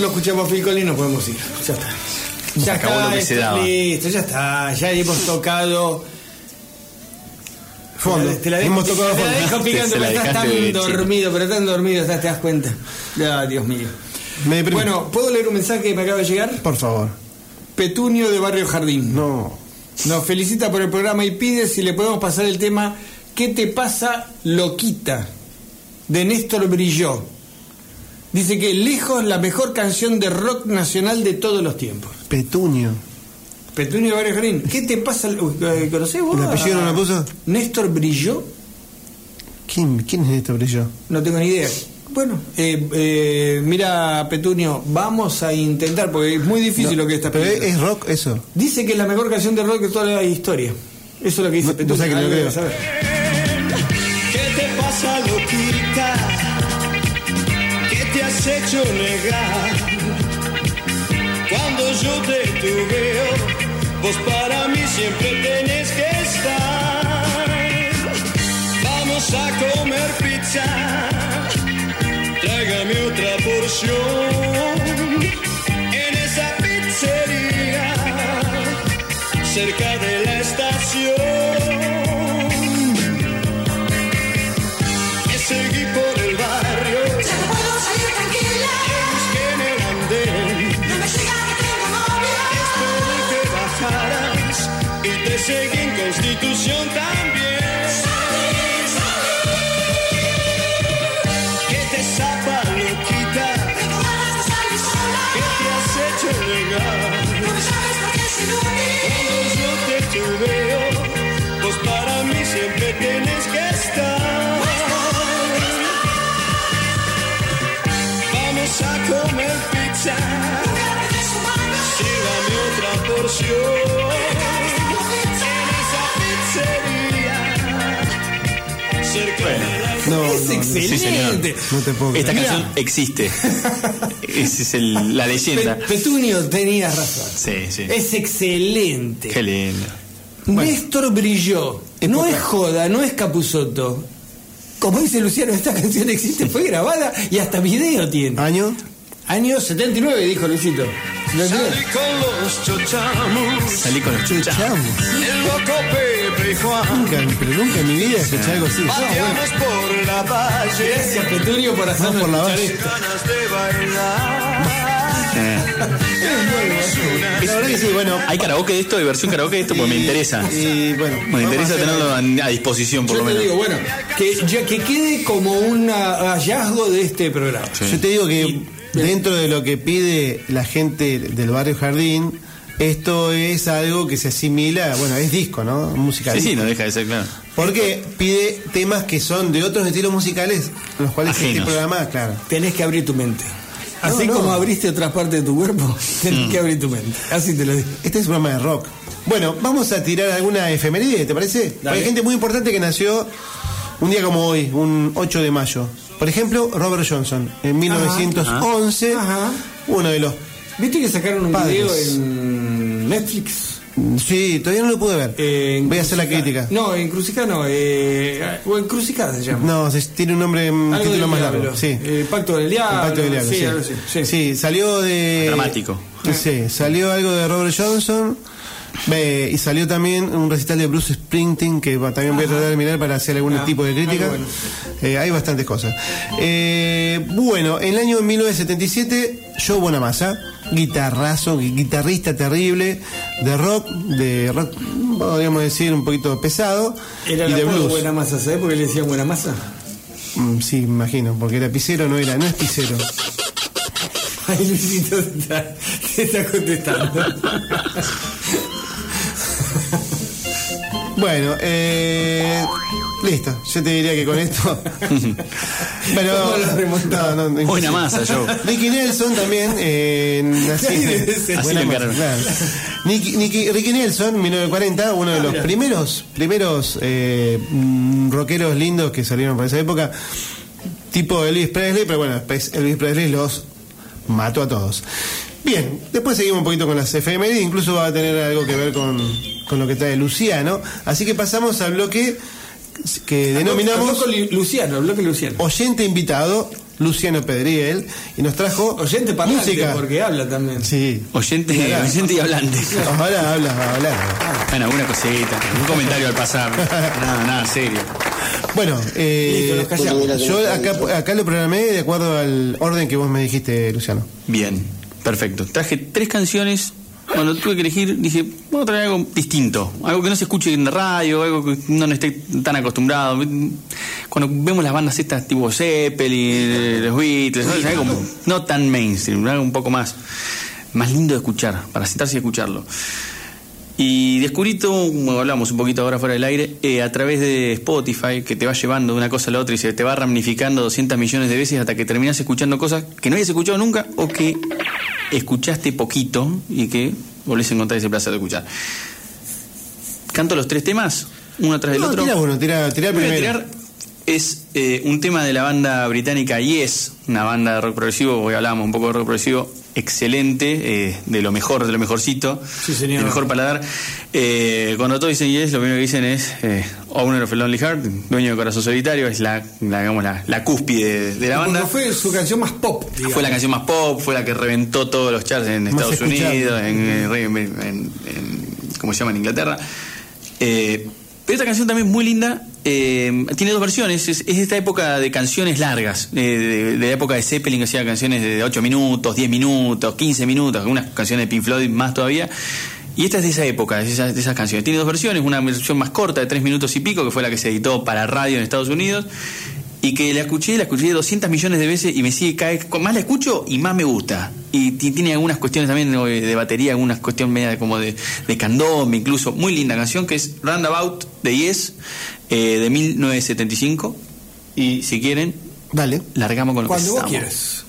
Lo escuchamos a Phil Collins, nos podemos ir. Ya está. Ya acabó está, lo que se daba. listo, ya está. Ya hemos tocado. Fondo. Te la dejo, Hemos tocado te la fondo. dejo picando, pero estás tan dormido, pero tan dormido, estás, te das cuenta. Ya, Dios mío. Me. Bueno, ¿puedo leer un mensaje que me acaba de llegar? Por favor. Petunio de Barrio Jardín. No. Nos felicita por el programa y pide si le podemos pasar el tema ¿Qué te pasa, loquita? de Néstor Brilló. Dice que lejos la mejor canción de rock nacional de todos los tiempos. Petunio. Petunio de Barrio Jardín. ¿Qué te pasa? ¿Conocés vos? ¿El apellido no lo puso? Néstor Brilló. ¿Quién, quién es este brillo? No tengo ni idea. Bueno, eh, eh, mira, Petunio, vamos a intentar, porque es muy difícil lo que está Pero pidiendo. es, es rock eso. Dice que es la mejor canción de rock de toda la historia. Eso es lo que dice No- Petunio. no sé que creo. ¿Qué te pasa, loquita? ¿Qué te has hecho negar? Cuando yo te veo, vos para mí siempre tenés que estar. Vamos a comer pizza, tráigame otra porción. En esa pizzería, cerca de la estación. Es no, excelente. Sí, señor. No te puedo Esta creer. canción existe. Esa es el- la leyenda. Pe- Petunio, tenías razón. Sí, sí. Es excelente. Qué lindo. Néstor brilló. No es joda, no es Capuzoto. Como dice Luciano, esta canción existe, fue grabada y hasta video tiene. ¿Año? Año 79, dijo Luisito. 79. Salí con los chochamos. Salí con los chuchas. Chamo. El loco Pepe y Juan. Nunca, pero nunca en mi vida escuché algo así. Pateamos por la valle. Gracias, Petunio, por hacernos por la esto. Ganas de bailar. La verdad que sí, bueno. ¿Hay karaoke de esto? ¿Hay versión karaoke de esto? Porque me interesa. Y bueno. Me interesa tenerlo a, a disposición, por Yo lo te menos. digo, bueno, que, ya que quede como un hallazgo de este programa. Yo te digo que dentro de lo que pide la gente del barrio Jardín, esto es algo que se asimila, bueno, es disco, ¿no? Música Sí, sí, no deja de ser claro. Porque pide temas que son de otros estilos musicales, los cuales este Ajenos. programa, claro. Tenés que abrir tu mente. Así No, no. como abriste otras partes de tu cuerpo, *laughs* tenés que abrir tu mente. Así te lo digo. Este es un programa de rock. Bueno, vamos a tirar alguna efeméride, ¿te parece? Hay gente muy importante que nació un día como hoy, un 8 de mayo. Por ejemplo, Robert Johnson, en 1911, Ajá. uno de los... ¿Viste que sacaron un Padres. video en Netflix? Sí, todavía no lo pude ver. Eh, Voy a hacer la Crucica- crítica. No, en Crucica no. Eh, o en Crucicada se llama. No, se- tiene un nombre, un título del más diablo. largo. Sí. Eh, Pacto del Diablo. El Pacto del Diablo, sí, sí. algo así, sí. Sí, salió de. Dramático. Sí, salió algo de Robert Johnson. Y salió también un recital de Bruce Springsteen que también voy a tratar de mirar para hacer algún Ah, tipo de crítica. bueno. Eh, hay bastantes cosas. Eh, bueno, en el año 1977, Joe Bonamassa, guitarrazo, gui- guitarrista terrible, de rock, de rock, podríamos decir, un poquito pesado, Era y la de blues. buena masa, ¿sabes por qué le decían buena masa? Mm, sí, imagino, porque era pisero, no era, no es pisero. *laughs* Ay, Luisito te está, te está contestando. *laughs* Bueno, eh, listo. Yo te diría que con esto. *laughs* Pero. No, no, no. Buena masa, Joe. Ricky Nelson también. Eh, Buena lo masa, encargaron. claro. Nicky- Nicky- Ricky Nelson, 1940, uno de los primeros, primeros eh, mm, rockeros lindos que salieron para esa época. Tipo Elvis Presley, pero bueno, Elvis Presley los mató a todos. Bien, después seguimos un poquito con las efemérides, incluso va a tener algo que ver con, con lo que trae Luciano. Así que pasamos al bloque que denominamos Bloque Lu- Luciano, bloque Luciano. oyente invitado, Luciano Pedriel, y nos trajo Oyente parlante, música. porque habla también. Sí. Oyente, Mirá. oyente y hablante. *laughs* Ahora habla, va a hablar. Bueno, alguna cosita, un comentario al pasar. Nada, nada, serio. Bueno, eh, yo acá, acá lo programé de acuerdo al orden que vos me dijiste, Luciano. Bien, perfecto. Traje tres canciones. Cuando tuve que elegir, dije, voy a traer algo distinto. Algo que no se escuche en la radio, algo que no esté tan acostumbrado. Cuando vemos las bandas estas tipo Zeppelin, los Beatles, ¿no? Algo no tan mainstream, algo un poco más, más lindo de escuchar, para sentarse y escucharlo. Y descubrí todo, hablamos un poquito ahora fuera del aire, eh, a través de Spotify, que te va llevando de una cosa a la otra y se te va ramificando 200 millones de veces hasta que terminas escuchando cosas que no habías escuchado nunca o que escuchaste poquito y que volvés a encontrar ese placer de escuchar. Canto los tres temas, uno tras No, otro. tira uno, tira, tira Voy a primero. tirar es eh, un tema de la banda británica Yes, una banda de rock progresivo, hoy hablábamos un poco de rock progresivo, excelente, eh, de lo mejor, de lo mejorcito, Sí, señor. de mejor paladar. Eh, cuando todos dicen Yes, lo primero que dicen es eh, Owner of a Lonely Heart, dueño de corazón solitario, es la, la, digamos, la, la cúspide de, de la banda. fue su canción más pop. digamos. Fue la canción más pop, fue la que reventó todos los charts en Más Estados. Unidos, en, en- en- en- ¿cómo se llama? En Inglaterra. Eh, pero esta canción también es muy linda. Eh, tiene dos versiones. Es, es esta época de canciones largas. eh, de, de la época de Zeppelin que hacía canciones de 8 minutos, 10 minutos, 15 minutos. Algunas canciones de Pink Floyd más todavía. Y esta es de esa época, de esas, de esas canciones. Tiene dos versiones. Una versión más corta de 3 minutos y pico, que fue la que se editó para radio en Estados Unidos. Y que la escuché, la escuché 200 millones de veces y me sigue vez- Más la escucho y más me gusta. Y ti- tiene algunas cuestiones también de, de batería, algunas cuestiones media como de, de candombe, incluso. Muy linda canción que es Roundabout de Yes, eh, de 1975. Y si quieren, Dale. largamos con lo Cuando que vos estamos. quieras.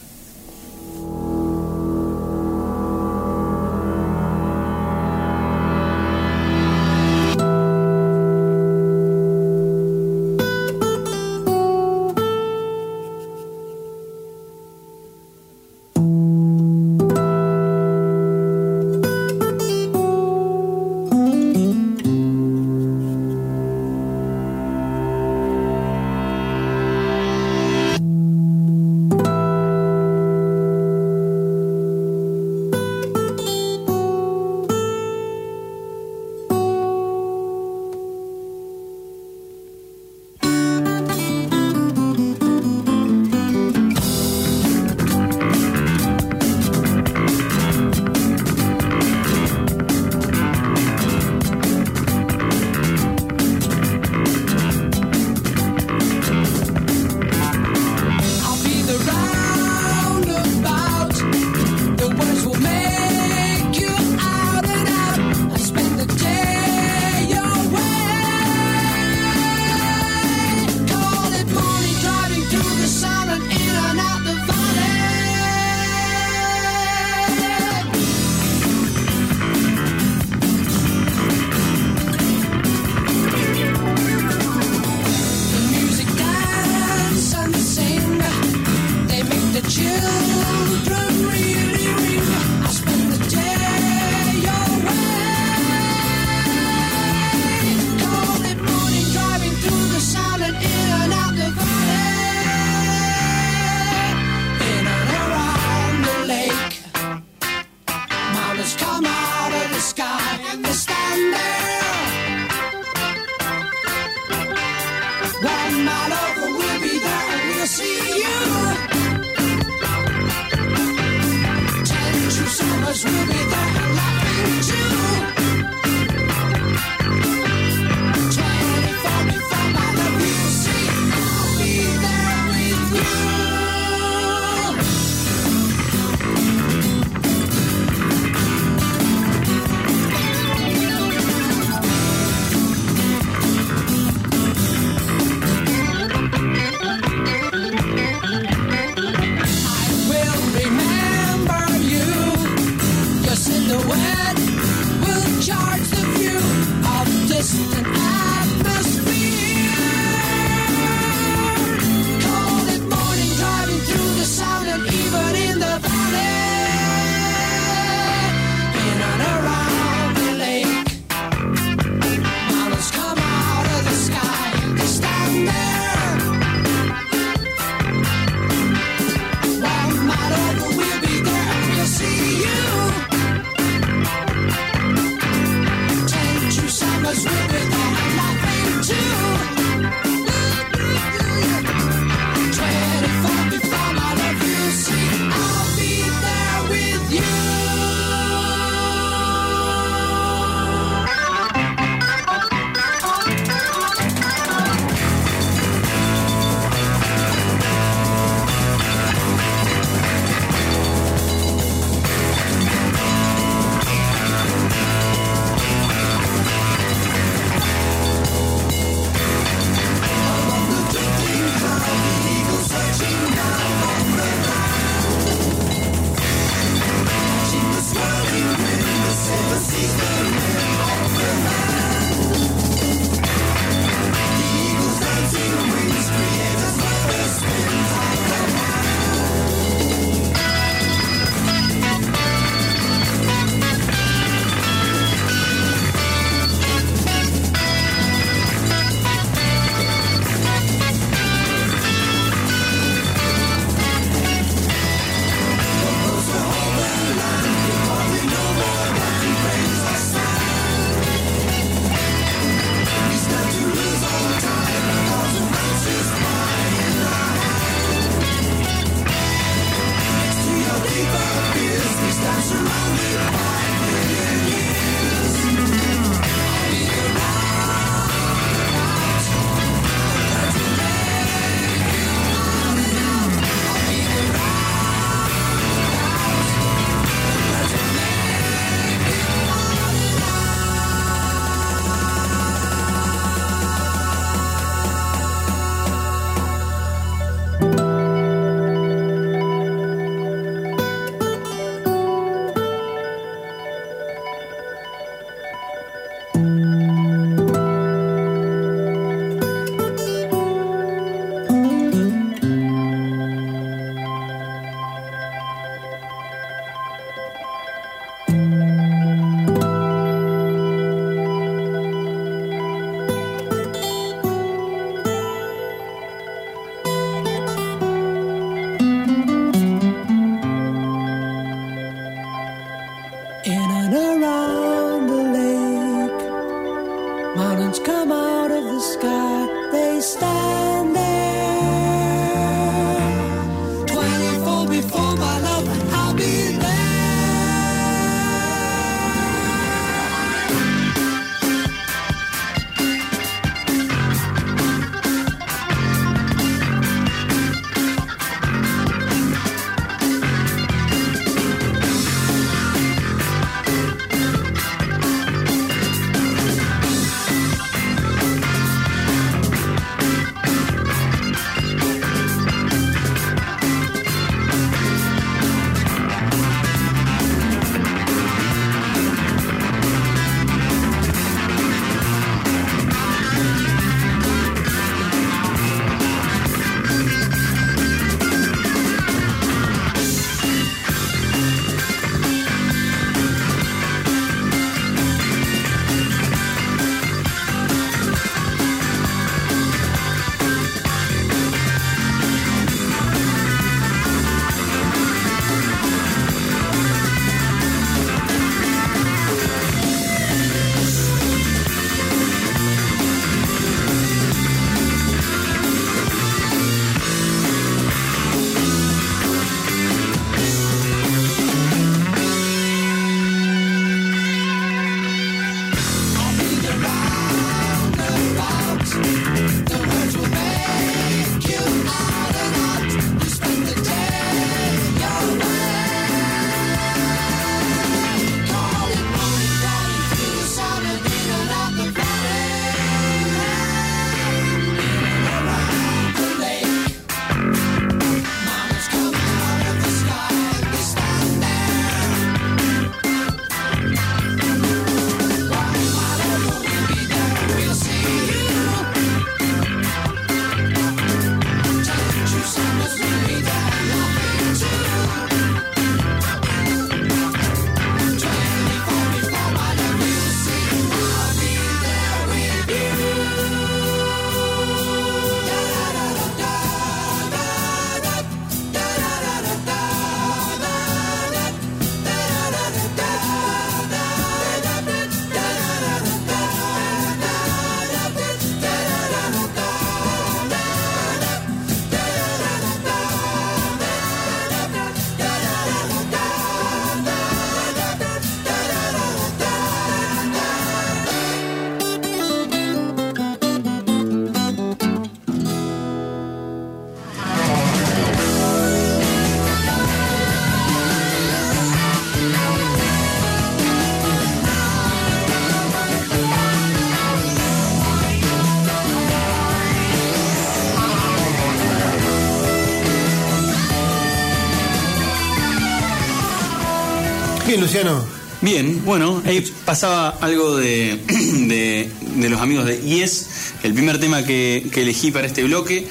Bien, Luciano? Bien, bueno, ahí pasaba algo *clears throat* de, de, los amigos de Yes, el primer tema que, que elegí para este bloque.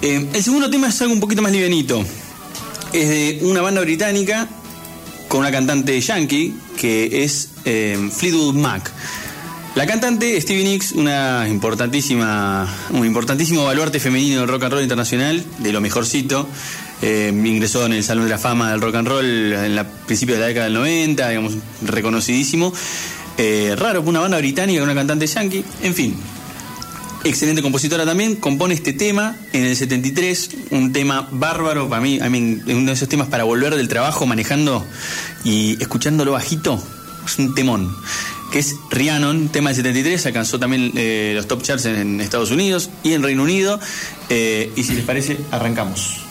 Eh, el segundo tema es algo un poquito más livianito. Es de una banda británica con una cantante yankee que es eh, Fleetwood Mac. La cantante Stevie Nicks, una importantísima, un importantísimo baluarte femenino del rock and roll internacional, de lo mejorcito. Eh, ingresó en el Salón de la Fama del Rock and Roll en la principios de la década del 90, digamos, reconocidísimo. Eh, raro una banda británica una cantante yankee. En fin, excelente compositora también, compone este tema en el 73, un tema bárbaro para mí, uno de esos temas para volver del trabajo manejando y escuchándolo bajito, es un temón, que es Rhiannon, tema del 73, alcanzó también eh, los top charts en, en Estados Unidos y en Reino Unido, eh, y si les parece, arrancamos.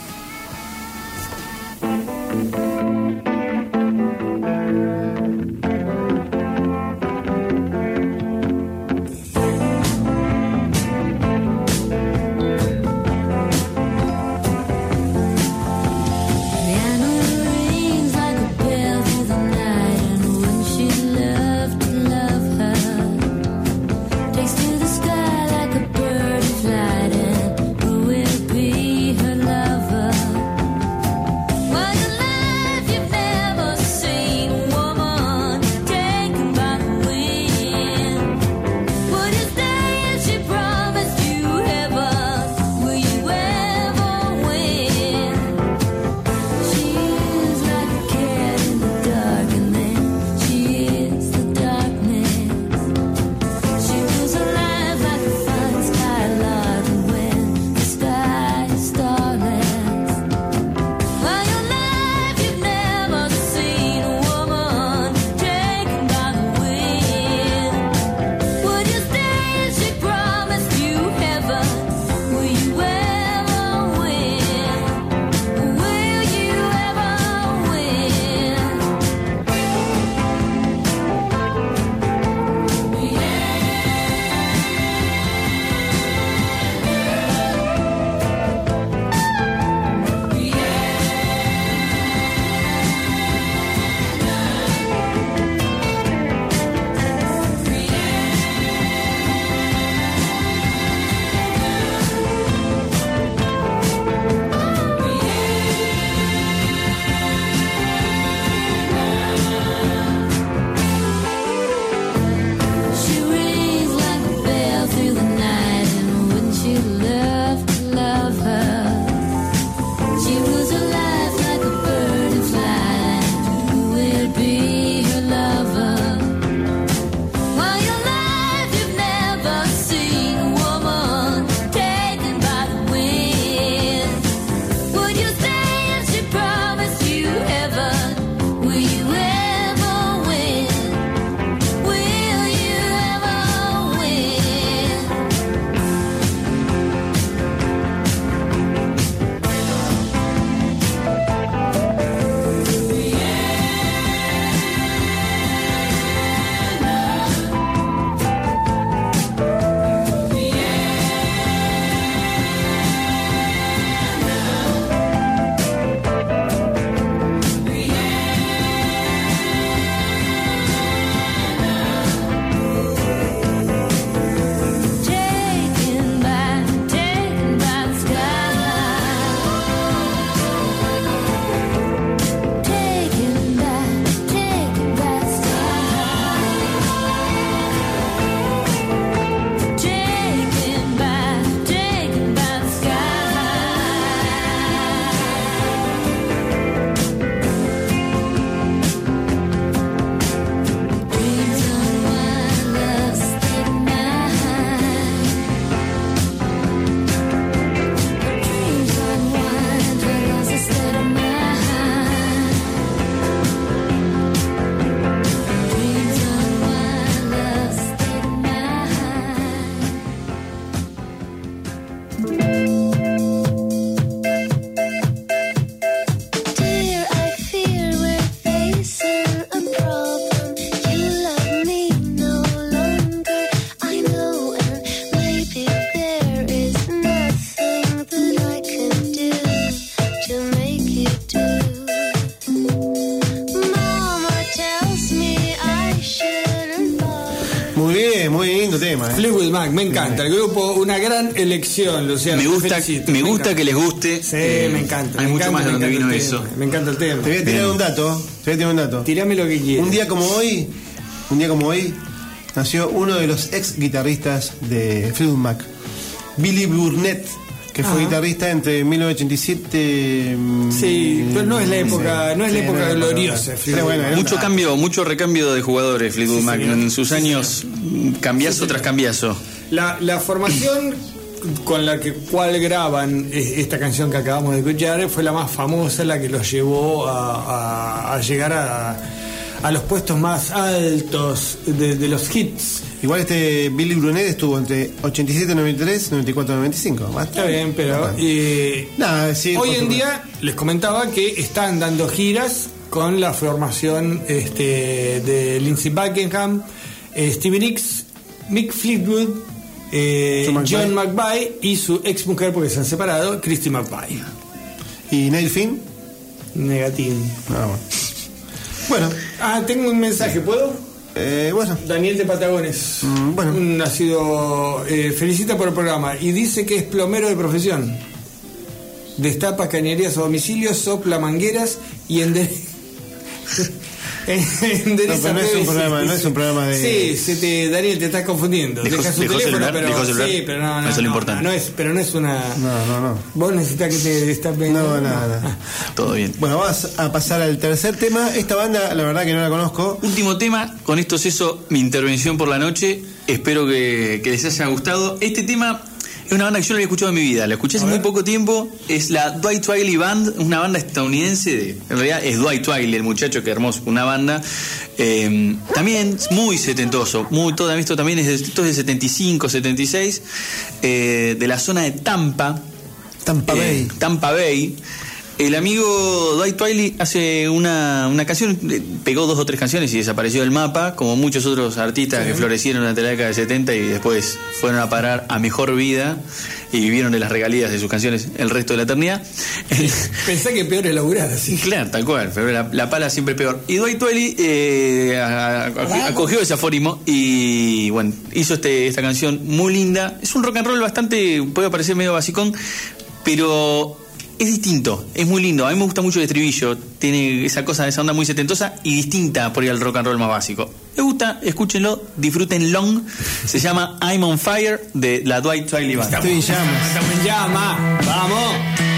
Elección, Luciano. Me gusta, felicito, me gusta que les guste. Sí, Eh, me encanta. Hay me mucho encanta, más de donde vino eso. tema, Me encanta el tema. Te voy a tirar Bien. un dato. Te voy a tirar un dato. Tirame lo que quieras. Un día como hoy, un día como hoy, nació uno de los ex guitarristas de Fleetwood Mac, Billy Burnett, que fue Ah. guitarrista entre 1987. Sí, pero no es la época, no es la Sí, época no gloriosa. bueno, Mucho cambio, mucho recambio de jugadores, Fleetwood Sí, Mac. señor. En sus Sí, años, cambiazo tras cambiazo. La, la formación con la que cual graban eh, esta canción que acabamos de escuchar fue la más famosa, la que los llevó a, a- a llegar a, a los puestos más altos de, de los hits. Igual este Billy Brunet estuvo entre 87 93 94 95. Está bien, pero eh, Nada, sí, hoy en día les comentaba que están dando giras con la formación este, de Lindsey Buckingham, eh, Stevie Nicks, Mick Fleetwood, eh, John McVie. John McVie y su ex mujer, porque se han separado, Christy McVie. ¿Y Neil Finn? Negativo. Ah, bueno. Bueno, Ah, tengo un mensaje, ¿puedo? eh, bueno. Daniel de Patagones. Mm, bueno. Ha sido. eh, felicita por el programa y dice que es plomero de profesión. Destapa cañerías a domicilio, sopla mangueras y ende- *laughs* *laughs* endereza No, pero no es un programa- no es un programa de- Sí, se te, Daniel, te estás confundiendo. Dejó- Deja su teléfono, celular, pero. dejó celular. Sí, pero no, no. Eso es lo no, importante. No es, pero no es una. No, no, no. Vos necesitas que te destapen. No, nada. nada. *laughs* Todo bien. Bueno, vamos a pasar al tercer tema. Esta banda, la verdad que no la conozco. Último tema, con esto ceso mi intervención por la noche. Espero que, que les haya gustado. Este tema es una banda que yo no había escuchado en mi vida. La escuché hace muy poco tiempo. Es la Dwight Twiley Band, una banda estadounidense. De, en realidad es Dwight Twiley, el muchacho que hermoso. Una banda eh, también muy setentoso. Muy, todo esto también es de, esto es de 75, 76. eh, de la zona de Tampa. Tampa Eh, Bay. Tampa Bay. El amigo Dwight Twiley hace una, una canción, eh, pegó dos o tres canciones y desapareció del mapa, como muchos otros artistas que florecieron durante la década de 70 y después fueron a parar a mejor vida y vivieron de las regalías de sus canciones el resto de la eternidad. *laughs* Pensé que peor es laburar así. Claro, tal cual, pero la, la pala siempre peor. Y Dwight Twiley eh, acogió ese afórismo y bueno, hizo este, esta canción muy linda. Es un rock and roll bastante, puede parecer medio basicón, pero es distinto, es muy lindo. A mí me gusta mucho el estribillo, tiene esa cosa, esa onda muy setentosa y distinta por ir al rock and roll más básico. Me gusta, escúchenlo, disfruten long. Se llama I'm on Fire de la Dwight Twiley Band. Estoy en llamas. Estamos en llama. Vamos.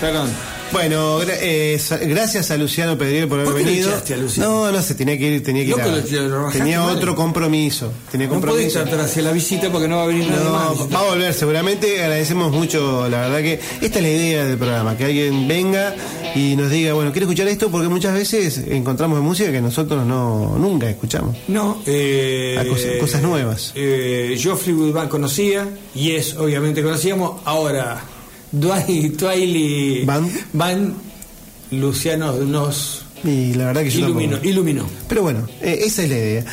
Perdón. Bueno, gra- eh, gracias a Luciano Pedriel por haber ¿Por qué lo venido. echaste a Luciano? No, no se tenía que ir, tenía que ir. A- tenía otro compromiso. Tenía No podés compromiso. tratar hacia la visita porque no va a venir nadie No, más. va a volver seguramente. Agradecemos mucho, la verdad que esta es la idea del programa, que alguien venga y nos diga, bueno, quiero escuchar esto porque muchas veces encontramos música que nosotros no nunca escuchamos. No, eh, cosas nuevas. Eh, yo Fleetwood Mac conocía, y es obviamente conocíamos. Ahora, Dwight, Twiley Band. Van Luciano nos Y la verdad que yo iluminó, tampoco. iluminó. Pero bueno, eh, esa es la idea.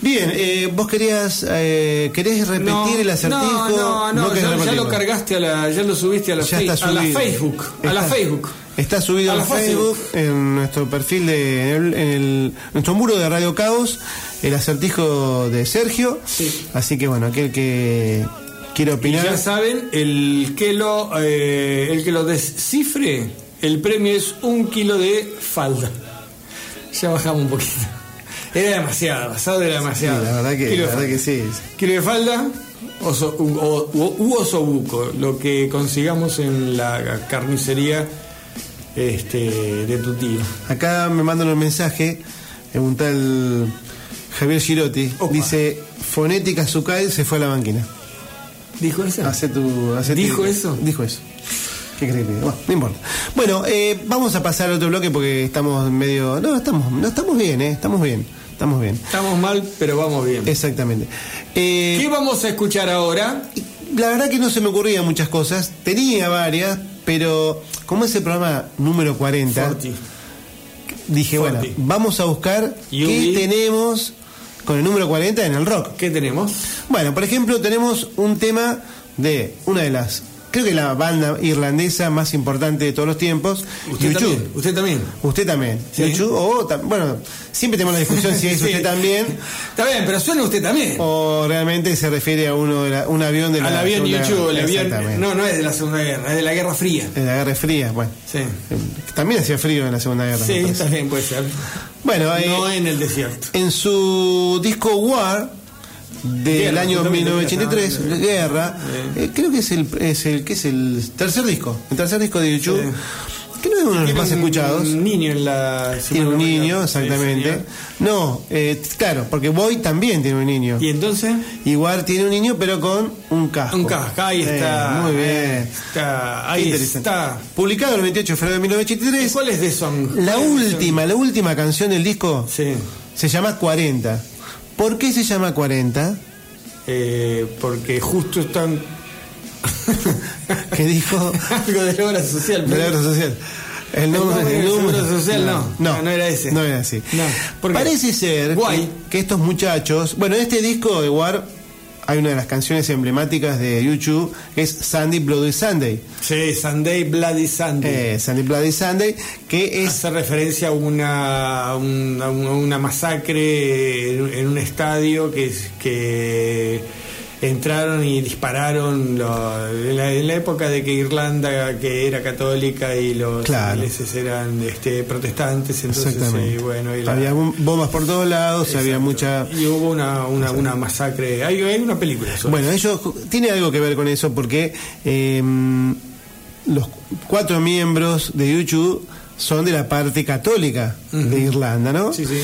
Bien, eh, vos querías, eh, querés repetir No, el acertijo. No, no, no, ya, ya lo cargaste a la, ya lo subiste a la, Ya fe- está a la. Facebook, a la Está- Facebook. Está subido A la Facebook, en nuestro perfil de, en, el, en el- nuestro muro de Radio Caos, el acertijo de Sergio. Sí. Así que bueno, aquel que quiera Y opinar. ya saben, el que lo, eh, el que lo descifre, el premio es un kilo de falda. Ya bajamos un poquito. Era demasiado, basado era Sí, demasiado. la verdad que, la verdad que sí. Kilo de falda oso, u, u- u osobuco, lo que consigamos en la carnicería este, de tu tío. Acá me mandan un mensaje, un tal Javier Girotti, Opa. dice, fonética Zucay se fue a la máquina. ¿Dijo eso? Hace tu, hace ¿Dijo tu- eso? Dijo eso. ¿Qué crees que Bueno, no importa. Bueno, eh, vamos a pasar al otro bloque porque estamos medio. No, estamos, no estamos bien, ¿eh? Estamos bien. Estamos bien. Estamos mal, pero vamos bien. Exactamente. Eh, ¿Qué vamos a escuchar ahora? la verdad que no se me ocurrían muchas cosas. Tenía varias, pero como es el programa número 40, Forti. dije, bueno, vamos a buscar qué tenemos con el número 40 en el rock. ¿Qué tenemos? Bueno, por ejemplo, tenemos un tema de una de las, creo que la banda irlandesa más importante de todos los tiempos, Usted U2. también. Usted también. Usted también. Sí. U2, o bueno, siempre tenemos la discusión si es *laughs* Sí. usted también Está bien, pero suena usted también. o realmente se refiere a uno de la- un avión de la Al avión Segunda- YouTube, el avión. No, no es de la Segunda Guerra, es de la Guerra Fría. De la Guerra Fría, bueno. Sí. Eh, También hacía frío en la Segunda Guerra. Sí, también puede ser. Bueno, eh, No en el desierto. en su disco War del año justamente, 1983, guerra. Guerra, eh, creo que es el, es el que es el tercer disco, el tercer disco de YouTube, que no es uno de los más un escuchados. niño en la. Tiene un niño, exactamente. No, eh, claro, porque Boy también tiene un niño. Y entonces, Igual tiene un niño, pero con un casco. un casco. Ahí Eh, está. muy bien. Está, ahí está. Publicado el 28 de febrero de ¿Y 1983. ¿Cuál es de Song? La última, la última canción del disco Sí. se llama 40. ¿Por qué se llama 40? Eh, porque justo están. *laughs* Que dijo Algo de la obra social. de la obra social. El número, nombre el Seguro Social, no. no, No, no era ese. No era así. No. ¿Por qué? Parece ser que, que estos muchachos, bueno, en este disco de War hay una de las canciones emblemáticas de YouTube que es Sandy Bloody Sunday. Sí, Sunday Bloody Sunday. Eh, Sandy Bloody Sunday, que es Hace referencia a una, una, masacre en, en un estadio que, que entraron y dispararon lo- en, la, en la época de que Irlanda que era católica y los Claro. ingleses eran este, protestantes entonces eh, bueno y la- había bom- bombas por todos lados, había mucha y hubo una, una, una masacre hay, hay una película sobre Bueno, ellos tiene algo que ver con eso porque eh, los cuatro miembros de YouTube son de la parte católica de Irlanda, ¿no? Sí, sí.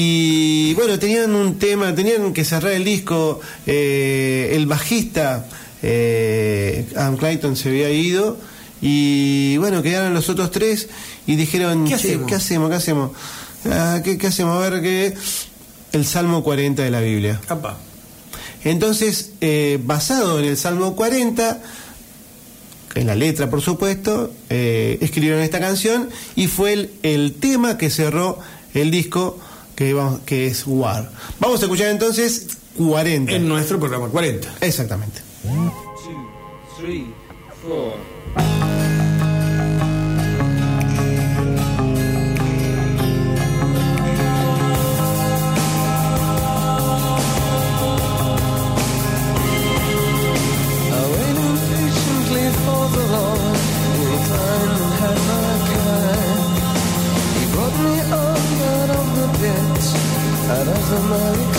Y bueno, tenían un tema, tenían que cerrar el disco, eh, el bajista eh, Adam Clayton se había ido y bueno, quedaron los otros tres y dijeron, ¿Qué "Che, hacemos? ¿qué hacemos? ¿Qué hacemos? Ah, ¿qué, qué hacemos? A ver qué... El Salmo 40 de la Biblia. Apa. Entonces, eh, basado en el Salmo 40, en la letra por supuesto, eh, escribieron esta canción y fue el, el tema que cerró el disco que, vamos, que es War. Vamos a escuchar entonces 40. en nuestro programa 40 Exactamente. I out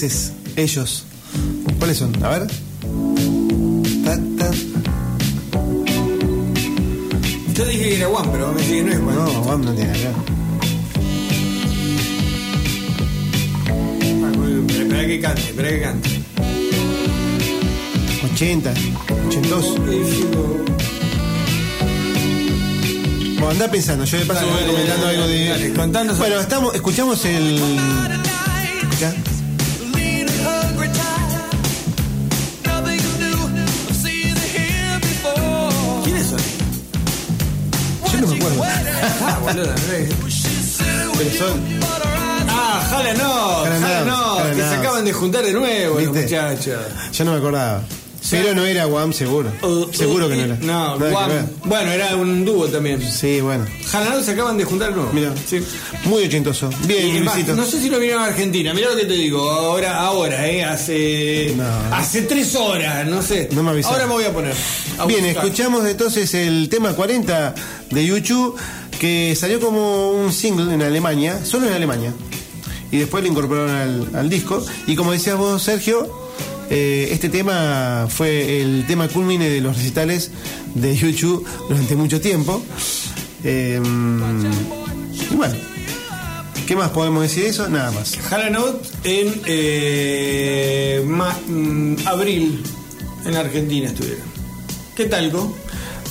ingleses, ellos. ¿Cuáles son? A ver. Ta, ta. Yo dije que era One, pero me sigue no es One. No, Wham no tiene nada. Ah, Espera que cante, espera que cante. 80, 82. Bueno, anda pensando, yo de paso voy comentando algo de. Dale, contanos Bueno, estamos, escuchamos el. Boludo, no Pero son. Ah, jala no, Jala jala no, que se acaban de juntar de nuevo los ¿Viste? muchachos. Yo no me acordaba. Pero no era Wham, seguro. seguro que no era. No, Nada que Guam. ver. Bueno, era un dúo también. Sí, bueno. Janado se acaban de juntar nuevo. Mira, Sí. muy ochentoso. Bien, Y Luisito. no sé si lo vieron a Argentina. Mira lo que te digo. Ahora, ahora, eh, hace No. hace tres horas, no sé. No me avisaron. Ahora me voy a poner. a Bien, buscar. escuchamos entonces el tema 40 de YouTube que salió como un single en Alemania, solo en Alemania. Y después lo incorporaron al, al disco. Y como decías vos, Sergio, eh, este tema fue el tema culmine de los recitales de YouTube durante mucho tiempo. Eh, y bueno, ¿qué más podemos decir de eso? Nada más. Note en eh, ma- mm, abril en Argentina estuvieron. ¿Qué talco?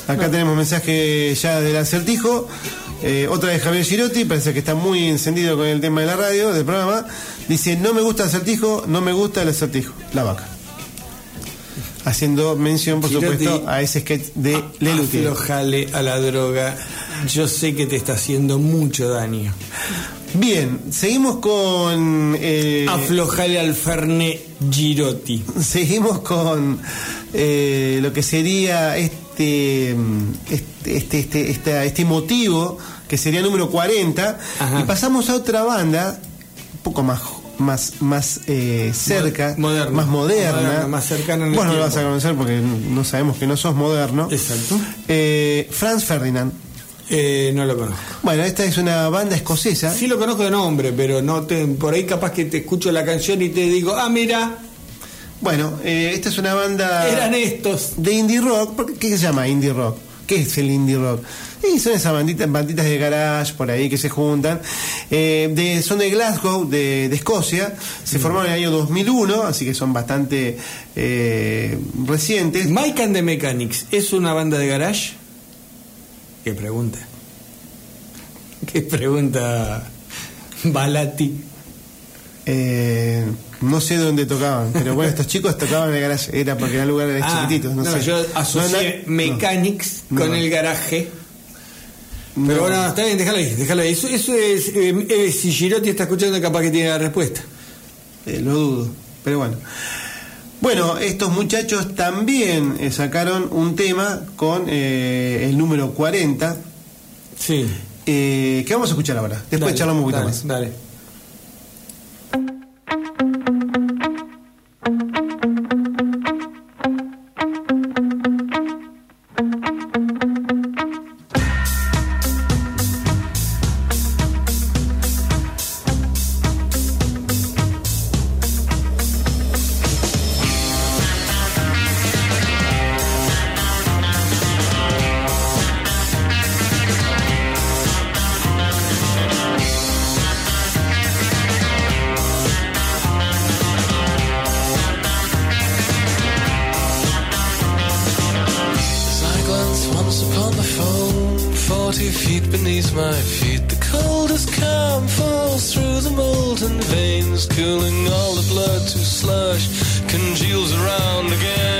Acá tenemos mensaje ya del acertijo. Eh, otra de Javier Girotti, parece que está muy encendido con el tema de la radio, del programa. Dice, no me gusta el acertijo, no me gusta el acertijo, la vaca. Haciendo mención, por Girotti, supuesto, a ese sketch de Lelutier. Aflojale a la droga. Yo sé que te está haciendo mucho daño. Bien, seguimos con... eh, Aflojale al Ferne Girotti. Seguimos con eh, lo que sería este este, este, este, esta- este motivo que sería número 40 Ajá. y pasamos a otra banda un poco más más más eh, cerca Moderna. más moderna, Moderna, más cercana en el vos no lo vas a conocer porque no sabemos que no sos moderno Exacto. Eh, Franz Ferdinand Eh, no lo conozco. bueno esta es una banda escocesa Sí lo conozco de nombre, pero no te, por ahí capaz que te escucho la canción y te digo, ah, mira, bueno eh, esta es una banda eran estos. de indie rock. ¿Por ¿Qué se llama indie rock? ¿Qué es el indie rock? Y son esas banditas, banditas de garage por ahí que se juntan. Eh, de, son de Glasgow, de, de Escocia. Se formaron en el año 2001, así que son bastante eh, recientes. Mike and the Mechanics, ¿es una banda de garage? ¿Qué pregunta? ¿Qué pregunta Balati? Eh, no sé dónde tocaban, pero bueno, estos chicos tocaban en el garage. Era porque eran lugares Ah, chiquititos, no, sé. yo asocié No, no, Mechanics no. con No. el garaje. no. Pero bueno, está bien, déjalo ahí, déjalo ahí. Eso, eso es, eh, eh, si Girotti está escuchando, capaz que tiene la respuesta. Eh, lo dudo, pero bueno. Bueno, estos muchachos también eh, sacaron un tema con eh, el número 40, Sí. eh, que vamos a escuchar ahora. Después Dale, charlamos un poquito dale, más. Dale. 40 feet beneath my feet, the coldest calm falls through the molten veins, cooling all the blood to slush, congeals around again.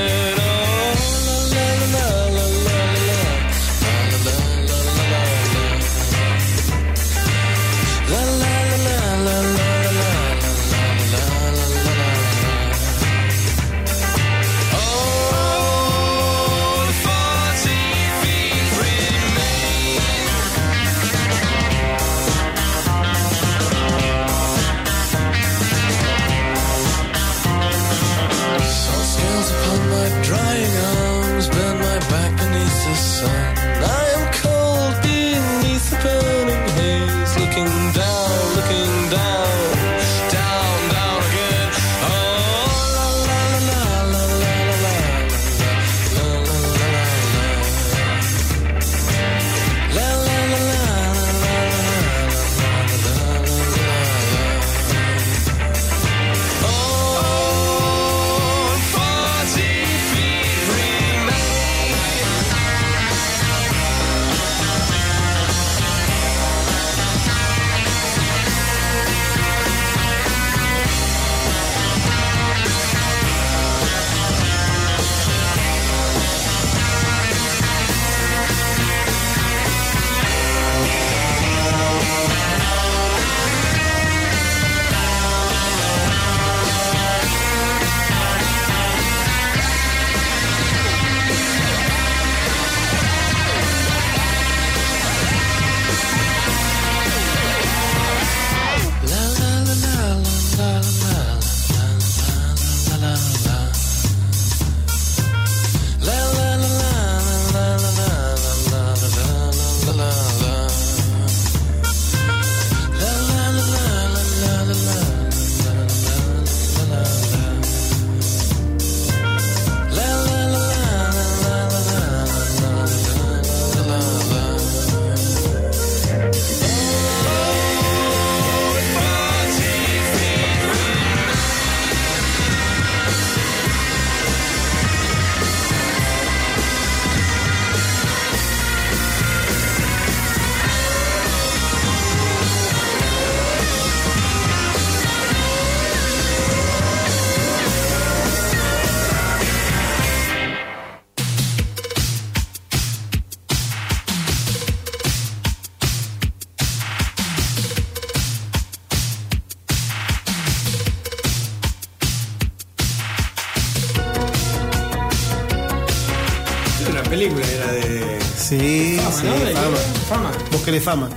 Fama. Búsquele fama.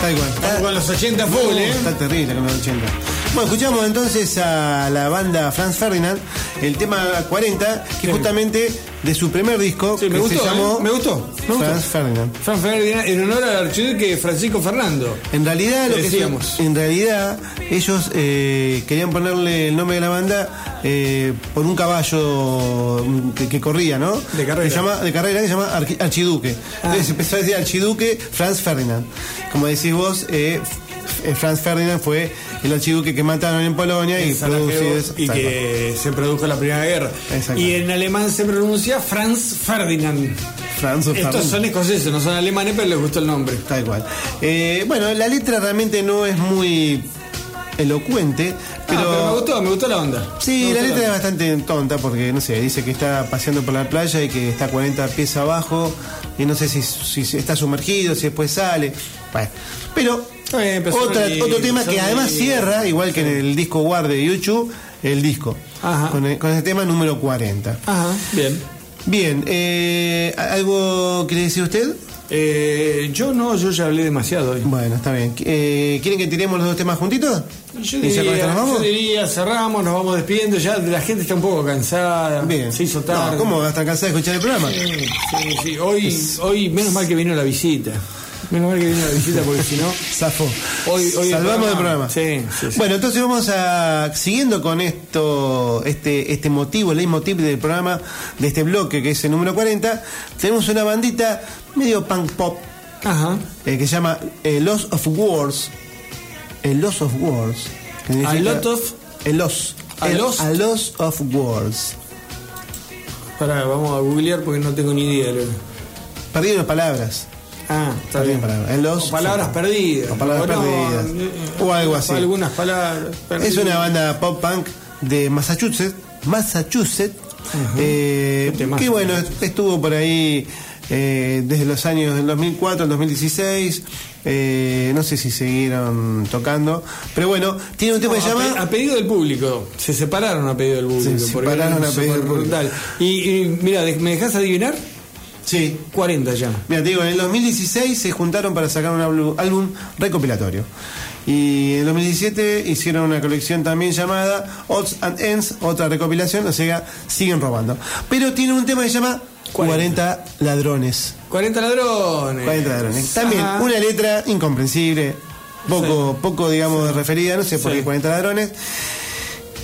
Tal cual. Estamos con los 80 full, ¿eh? Está terrible con los 80. Bueno, escuchamos entonces a la banda Franz Ferdinand, el tema 40, que Sí. justamente de su primer disco, Sí, me que gustó, se llamó ¿eh? Me gustó, me gustó. Franz Ferdinand. Fran Ferdinand, en honor al archiduque Francisco Fernando. En realidad, lo que Decíamos. en realidad, ellos eh, querían ponerle el nombre de la banda eh, por un caballo mm, que, que corría, ¿no? De carrera. Que se llama, de carrera que se llama Archiduque. Entonces empezó a decir Archiduque Franz Ferdinand. Como decís vos, Franz Ferdinand fue el archiduque que mataron en Polonia y en producido y que se produjo la Primera Guerra. Y en alemán se pronuncia Franz Ferdinand. Franz Estos Ferdinand. son escoceses, no son alemanes, pero les gustó el nombre. Tal cual. Eh, bueno, la letra realmente no es muy elocuente, pero, Ah, pero me gustó, me gustó la onda. Sí, la letra es bastante tonta porque, no sé, dice que está paseando por la playa y que está 40 pies abajo y no sé si, si está sumergido, si después sale. Bueno, pero Pero otra- otro tema que además cierra, igual que en el disco War de YouTube, el disco, Ajá. con el, con el tema número 40. Ajá, bien. Bien, eh, ¿algo quiere decir usted? Eh, yo no, yo ya hablé demasiado hoy. Bueno, está bien. Eh, ¿Quieren que tiremos los dos temas juntitos? Yo ¿Y ya con esto diría, nos vamos? yo diría, cerramos, nos vamos despidiendo, ya la gente está un poco cansada, Bien. se hizo tarde. No, ¿Cómo va a estar cansado de escuchar el programa? Sí, sí, sí. Hoy, hoy menos mal que vino la visita. Menos mal que vino la visita porque si no. Zafó. Hoy, hoy Salvamos el programa. Sí, sí, sí. Bueno, entonces vamos a, siguiendo con esto, este, este motivo, el leitmotiv del programa, de este bloque que es el número 40, tenemos una bandita medio punk pop Ajá. eh, que se llama eh, Loss of Wars. El Loss of Wars. significa- A lot of- El Loss. A El- lost. a Loss of Wars. Pará, vamos a googlear porque no tengo ni idea. Perdí unas palabras. Ah, está bien. O palabras perdidas. O palabras perdidas. o algo así. Algunas palabras perdidas. Es una banda pop punk de Massachusetts, Massachusetts, eh, que bueno, estuvo por ahí eh, desde los años del 2004 al 2016, eh, no sé si siguieron tocando, pero bueno, tiene un tema No, que se llama... a pedido del público. Se separaron a pedido del público. Se separaron a pedido del público. Y, y mira, ¿me dejas adivinar? Sí. 40 ya. Mira, te digo, en el 2016 se juntaron para sacar un álbum, recopilatorio. Y en el 2017 hicieron una colección también llamada Odds and Ends, otra recopilación, o sea, siguen robando. Pero tiene un tema que se llama 40 ladrones. 40 ladrones. 40 ladrones. También Ajá. una letra incomprensible, poco, poco digamos, referida, no sé por Sí. qué 40 ladrones.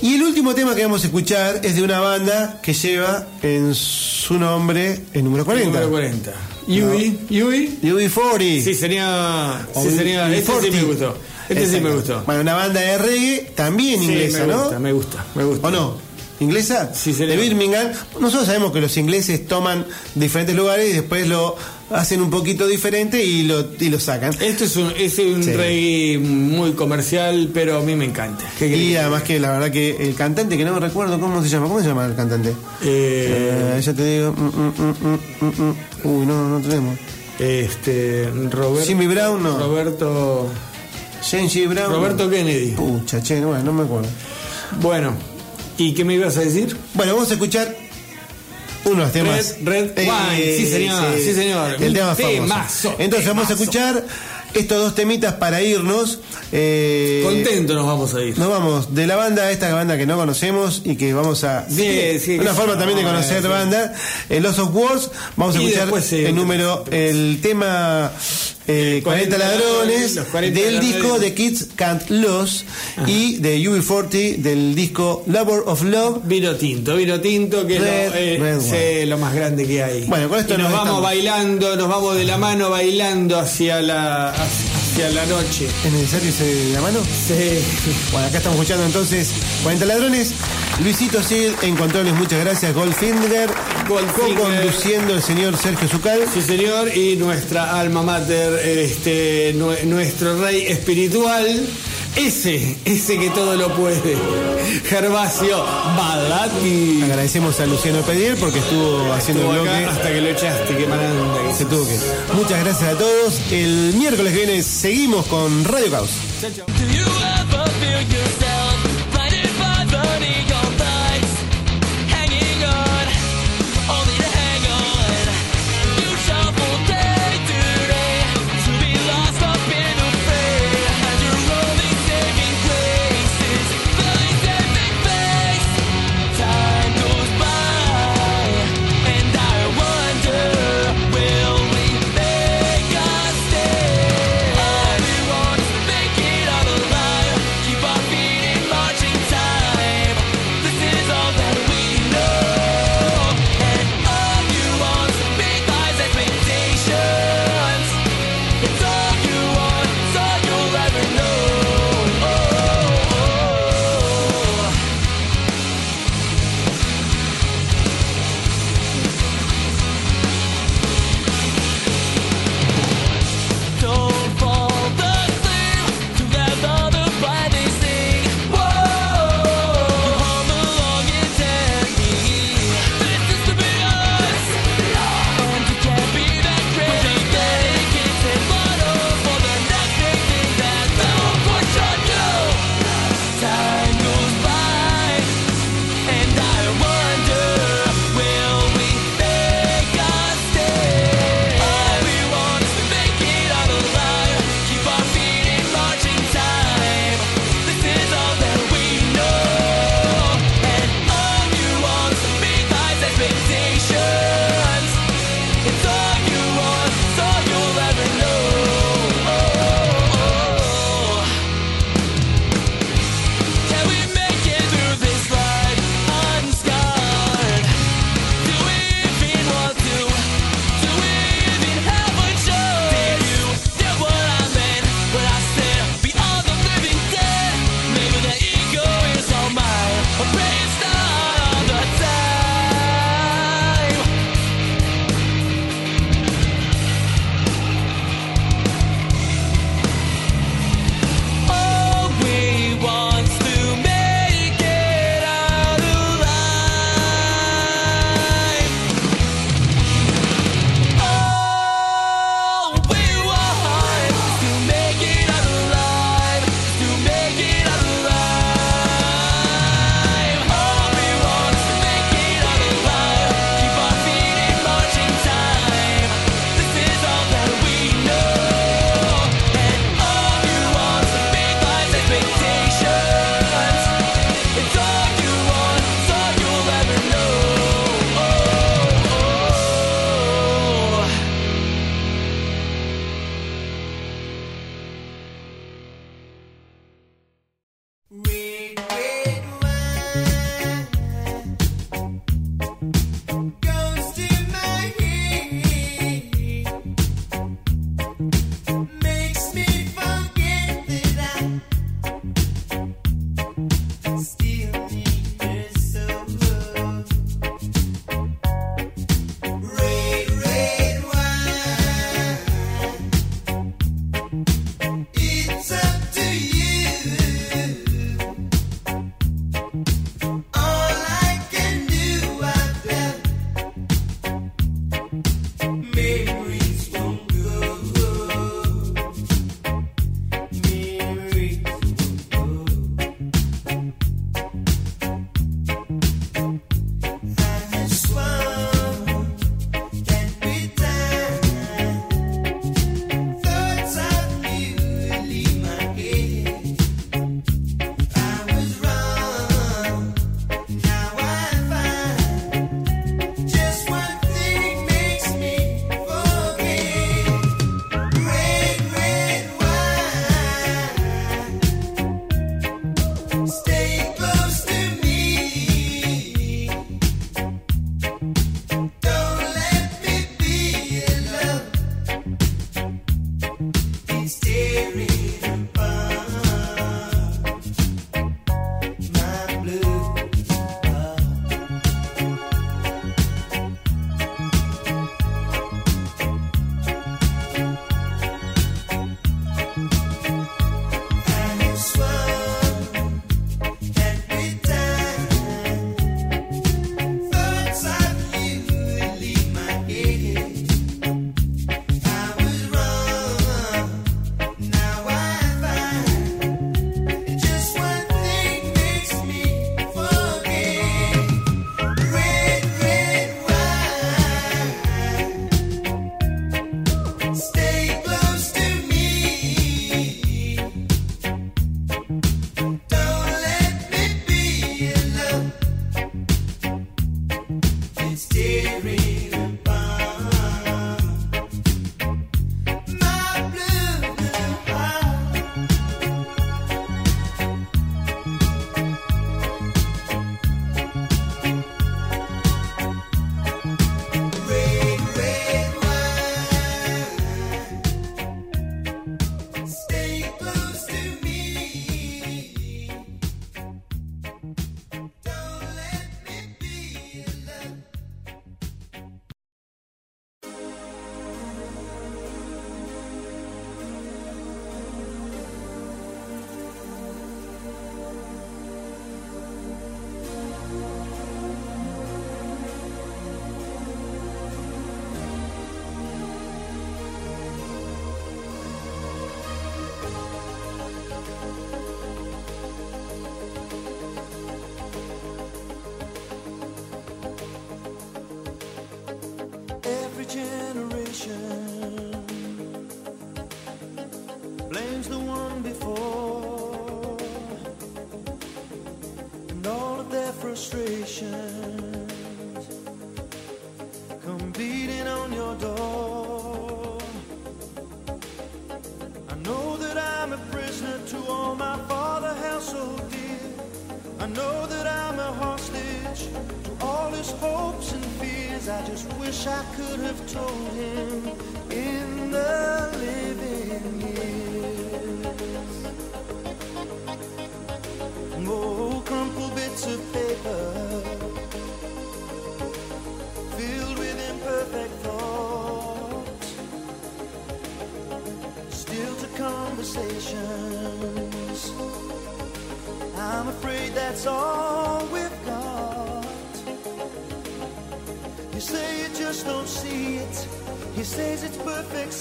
Y el último tema que vamos a escuchar es de una banda que lleva en su nombre el número 40. Número 40. Yui, Yui. UB40. Sí, sería. Sí, sería. Este sí me UB40. gustó. Este sí me gustó. Bueno, una banda de reggae también Sí, inglesa, me ¿no? gusta, me gusta, me gusta. ¿O no? ¿Inglesa? Sí, de. Birmingham. Nosotros sabemos que los ingleses toman diferentes lugares y después lo hacen un poquito diferente y lo, y lo sacan. Esto es un, es un Sí. reggae muy comercial, pero a mí me encanta. ¿Qué querés Y que además que la verdad que el cantante, que no me recuerdo cómo se llama, ¿cómo se llama el cantante? Eh, Eh, ya te digo. mm, mm, mm. Uy, no, no tenemos. Este. Roberto. Jimmy Brown, no. Roberto. James G. Brown. Roberto Kennedy. Pucha, che, bueno, no me acuerdo. Bueno, ¿y qué me ibas a decir? Bueno, vamos a escuchar unos temas. Red- Red Wine, sí, señor, sí, señor. El tema famoso. Entonces vamos a escuchar estos dos temitas para irnos. eh, Contento nos vamos a ir. Nos vamos de la banda, esta banda que no conocemos y que vamos a. Sí, sí, una forma también de no, conocer banda. El Los of Wars. Vamos a escuchar después, sí, el número, el tema eh, 40 ladrones los 40 del ladrones. disco de Kids Can't Lose y de UB40 del disco Labor of Love. Vino tinto, vino tinto, que es Red- lo, eh, más grande que hay. Bueno, con esto Y nos nos vamos bailando, nos vamos de la mano bailando hacia la, hacia la noche. ¿Es necesario ese la mano? Sí. Bueno, acá estamos escuchando entonces 40 ladrones. Luisito Sid en controles, muchas gracias. Goldfinger. Goldfinger. conduciendo el señor Sergio Zucal. Sí, señor, y nuestra alma mater, este, nue- nuestro rey espiritual, ese, ese que todo lo puede, Gervasio Badati. Agradecemos a Luciano Pediel porque estuvo haciendo Estuvo el bloque. hasta que lo echaste, qué maranda que Se tuvo que. Muchas gracias a todos. El miércoles que viene seguimos con Radio Caos. Chao, chao.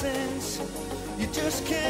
You just can't